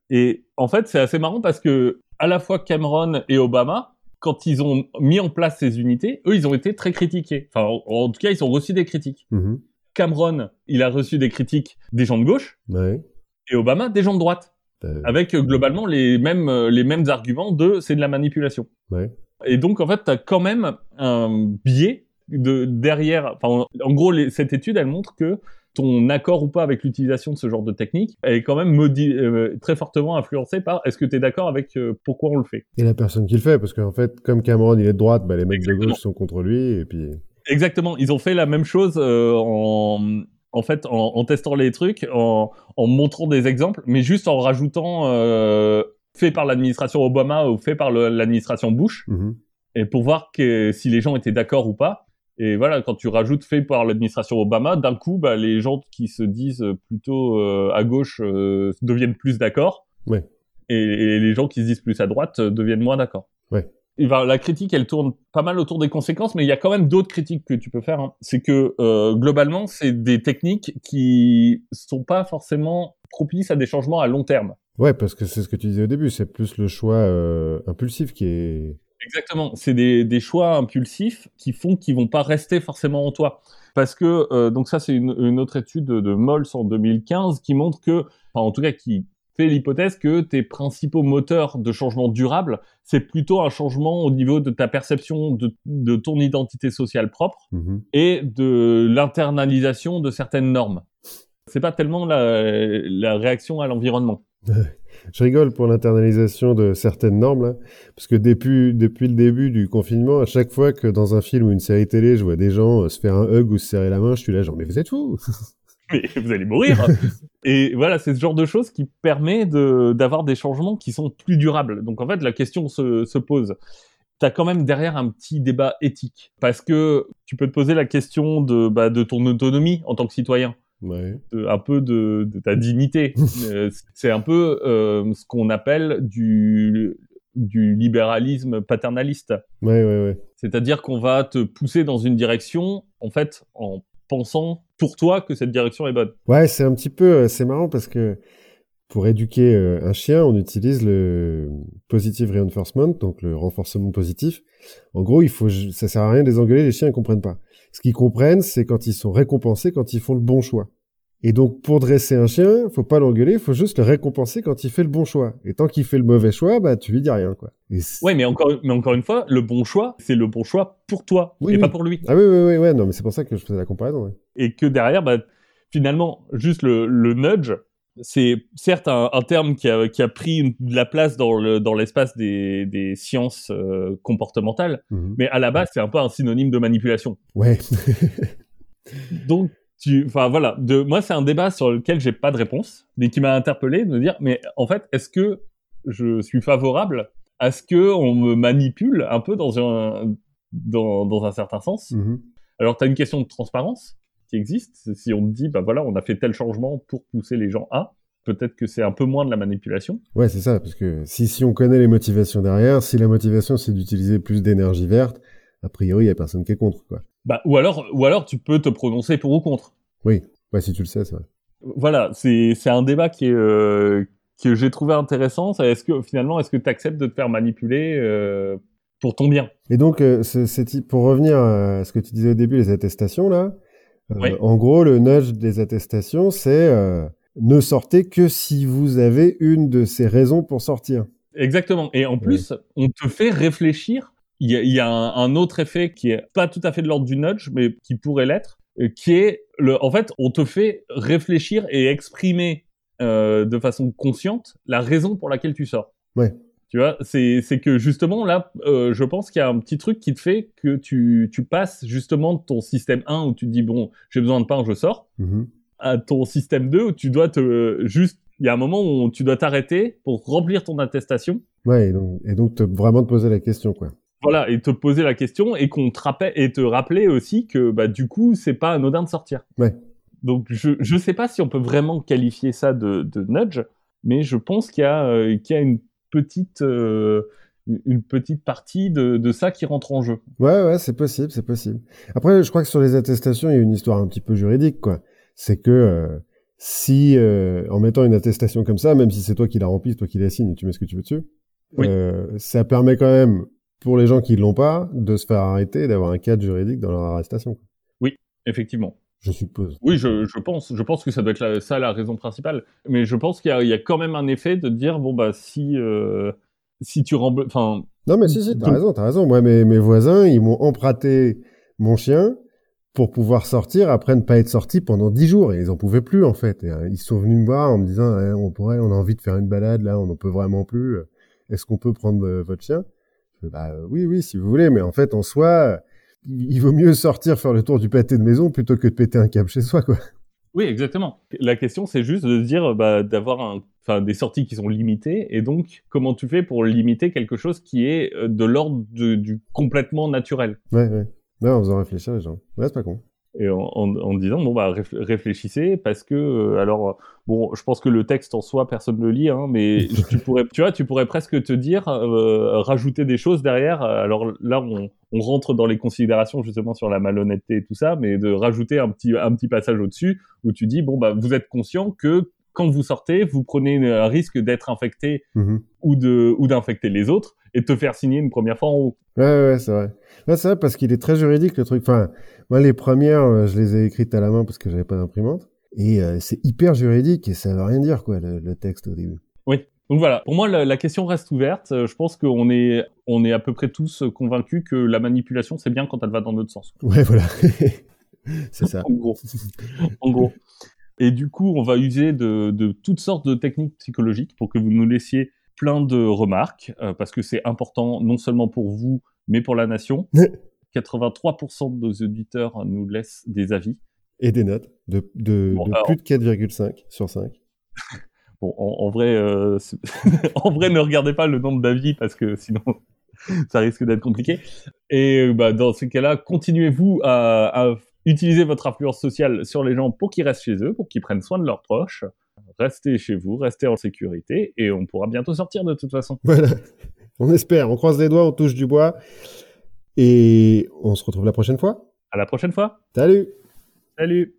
Et en fait c'est assez marrant parce que à la fois Cameron et Obama quand ils ont mis en place ces unités, eux ils ont été très critiqués. Enfin en, tout cas ils ont reçu des critiques. Mm-hmm. Cameron il a reçu des critiques des gens de gauche. Ouais. Et Obama des gens de droite. Euh, avec euh, globalement les mêmes euh, les mêmes arguments de c'est de la manipulation. Ouais. Et donc en fait tu as quand même un biais de derrière enfin en, gros cette étude elle montre que ton accord ou pas avec l'utilisation de ce genre de technique est quand même très fortement influencé par est-ce que tu es d'accord avec pourquoi on le fait? Et la personne qui le fait parce qu'en fait comme Cameron il est de droite, bah, les mecs de gauche sont contre lui et puis Exactement, ils ont fait la même chose en en fait, en, testant les trucs, en, montrant des exemples, mais juste en rajoutant euh, fait par l'administration Obama ou fait par l'administration Bush, mm-hmm. et pour voir que, si les gens étaient d'accord ou pas. Et voilà, quand tu rajoutes fait par l'administration Obama, d'un coup, bah, les gens qui se disent plutôt euh, à gauche euh, deviennent plus d'accord. Ouais. Et, et, les gens qui se disent plus à droite deviennent moins d'accord. Ouais la critique, elle tourne pas mal autour des conséquences, mais il y a quand même d'autres critiques que tu peux faire. Hein. C'est que euh, globalement, c'est des techniques qui sont pas forcément propices à des changements à long terme. Ouais, parce que c'est ce que tu disais au début, c'est plus le choix euh, impulsif qui est. Exactement, c'est des, des choix impulsifs qui font qu'ils vont pas rester forcément en toi. Parce que euh, donc ça, c'est une, une, autre étude de, de Mols en 2015 qui montre que, enfin en tout cas qui fait l'hypothèse que tes principaux moteurs de changement durable, c'est plutôt un changement au niveau de ta perception de, de ton identité sociale propre mm-hmm. et de l'internalisation de certaines normes. C'est pas tellement la, la réaction à l'environnement. Je rigole pour l'internalisation de certaines normes, là, parce que depuis, depuis le début du confinement, à chaque fois que dans un film ou une série télé, je vois des gens euh, se faire un hug ou se serrer la main, je suis là genre, mais vous êtes fous? mais vous allez mourir. et voilà, c'est ce genre de choses qui permet de d'avoir des changements qui sont plus durables. Donc en fait, la question se, se pose. T'as quand même derrière un petit débat éthique parce que tu peux te poser la question de bah, de ton autonomie en tant que citoyen. Ouais. un peu de, de ta dignité. Euh, c'est un peu euh, ce qu'on appelle du du libéralisme paternaliste. Ouais, ouais. C'est-à-dire qu'on va te pousser dans une direction, en fait, en pensant pour toi que cette direction est bonne. Ouais, c'est un petit peu, euh, c'est marrant parce que pour éduquer euh, un chien, on utilise le positive reinforcement, donc le renforcement positif. En gros, il faut, ça sert à rien de les engueuler, les chiens ne comprennent pas. Ce qu'ils comprennent, c'est quand ils sont récompensés, quand ils font le bon choix. Et donc, pour dresser un chien, faut pas l'engueuler, il faut juste le récompenser quand il fait le bon choix. Et tant qu'il fait le mauvais choix, bah, tu lui dis rien, quoi. ouais, mais encore, mais encore une fois, le bon choix, c'est le bon choix pour toi, et pas pour lui. Ah oui, oui, oui, ouais, non, mais c'est pour ça que je faisais la comparaison, Et que derrière, bah, finalement, juste le, le nudge, c'est certes un, terme qui a, qui a pris de la place dans le dans l'espace des, des sciences euh, comportementales, mhm. mais à la base, c'est un peu un synonyme de manipulation. Ouais. Donc, enfin voilà, de, moi c'est un débat sur lequel j'ai pas de réponse, mais qui m'a interpellé de me dire, mais en fait, est-ce que je suis favorable à ce que on me manipule un peu dans un dans, dans un certain sens? Mhm. Alors, tu as une question de transparence qui existe. Si on te dit, bah voilà, on a fait tel changement pour pousser les gens à, peut-être que c'est un peu moins de la manipulation. Ouais, c'est ça, parce que si, si on connaît les motivations derrière, si la motivation c'est d'utiliser plus d'énergie verte, a priori, il y a personne qui est contre, quoi. Bah, ou alors, ou alors tu peux te prononcer pour ou contre. Oui, ouais, si tu le sais, c'est vrai. Voilà, c'est un débat qui est euh, que j'ai trouvé intéressant. Est-ce que finalement, est-ce que tu acceptes de te faire manipuler euh, pour ton bien? Et donc, euh, c'est pour revenir à ce que tu disais au début, les attestations là. En gros, le nudge des attestations, c'est ne sortez que si vous avez une de ces raisons pour sortir. Exactement. Et en plus, on te fait réfléchir il y a, un, autre effet qui est pas tout à fait de l'ordre du nudge, mais qui pourrait l'être, euh, qui est le, en fait, on te fait réfléchir et exprimer euh, de façon consciente la raison pour laquelle tu sors. Ouais. Tu vois, c'est c'est que justement là, euh, je pense qu'il y a un petit truc qui te fait que tu tu passes justement de ton système 1 où tu te dis bon, j'ai besoin de pain, je sors, mm-hmm. à ton système 2 où tu dois te juste il y a un moment où tu dois t'arrêter pour remplir ton attestation. Ouais, et donc, et donc te, vraiment te poser la question, quoi. Voilà, et te poser la question et qu'on te rappelle et te rappeler aussi que bah du coup c'est pas anodin de sortir. Ouais. Donc je je sais pas si on peut vraiment qualifier ça de, de nudge, mais je pense qu'il y a euh, qu'il y a une petite euh, une petite partie de, de ça qui rentre en jeu. Ouais ouais c'est possible c'est possible. Après je crois que sur les attestations il y a une histoire un petit peu juridique quoi. C'est que euh, si en mettant une attestation comme ça, même si c'est toi qui la remplis, toi qui la signes et tu mets ce que tu veux dessus, oui. ça permet quand même pour les gens qui l'ont pas, de se faire arrêter d'avoir un cadre juridique dans leur arrestation. Oui, effectivement. Je suppose. Oui, je, je pense. Je pense que ça doit être ça la raison principale. Mais je pense qu'il y, y, a quand même un effet de dire bon bah si euh, si tu rembourses, enfin. Non mais si si, t'as raison, t'as raison. Moi mes mes voisins ils m'ont emprunté mon chien pour pouvoir sortir après ne pas être sorti pendant dix jours et ils en pouvaient plus en fait. Et, euh, ils sont venus me voir en me disant eh, on pourrait, on a envie de faire une balade là, on n'en peut vraiment plus. Est-ce qu'on peut prendre euh, votre chien? Bah oui, oui, si vous voulez, mais en fait, en soi, il vaut mieux sortir faire le tour du pâté de maison plutôt que de péter un câble chez soi, quoi. Oui, exactement. La question, c'est juste de dire, bah, d'avoir des sorties qui sont limitées, et donc, comment tu fais pour limiter quelque chose qui est euh, de l'ordre du complètement naturel? Ouais, ouais. Ouais, en faisant réfléchir les gens. Ouais, c'est pas con et en, en, disant bon bah réfléchissez parce que euh, alors bon je pense que le texte en soi personne ne le lit hein, mais tu pourrais tu vois tu pourrais presque te dire euh, rajouter des choses derrière. Alors là on, on, rentre dans les considérations justement sur la malhonnêteté et tout ça mais de rajouter un petit un petit passage au dessus où tu dis bon bah vous êtes conscient que quand vous sortez, vous prenez un risque d'être infecté mmh ou de ou d'infecter les autres et te faire signer une première fois en haut. Ouais, ouais, c'est vrai. Ouais, c'est vrai parce qu'il est très juridique le truc. Enfin, moi les premières, euh, je les ai écrites à la main parce que j'avais pas d'imprimante et euh, c'est hyper juridique et ça veut rien dire quoi le, texte au début. Oui. Donc voilà, pour moi la, question reste ouverte. Euh, je pense qu'on est on est à peu près tous convaincus que la manipulation c'est bien quand elle va dans notre sens. Ouais, voilà. c'est ça. en gros. en gros. Et du coup, on va user de, de, toutes sortes de techniques psychologiques pour que vous nous laissiez plein de remarques, euh, parce que c'est important non seulement pour vous, mais pour la nation. 83% de nos auditeurs nous laissent des avis. Et des notes de, de, de plus de 4,5 sur 5. bon, en, vrai, euh, en vrai, ne regardez pas le nombre d'avis parce que sinon, ça risque d'être compliqué. Et bah, dans ce cas-là, continuez-vous à, à utilisez votre influence sociale sur les gens pour qu'ils restent chez eux, pour qu'ils prennent soin de leurs proches. Restez chez vous, restez en sécurité et on pourra bientôt sortir de toute façon. Voilà. On espère, on croise les doigts, on touche du bois et on se retrouve la prochaine fois. À la prochaine fois. Salut. Salut.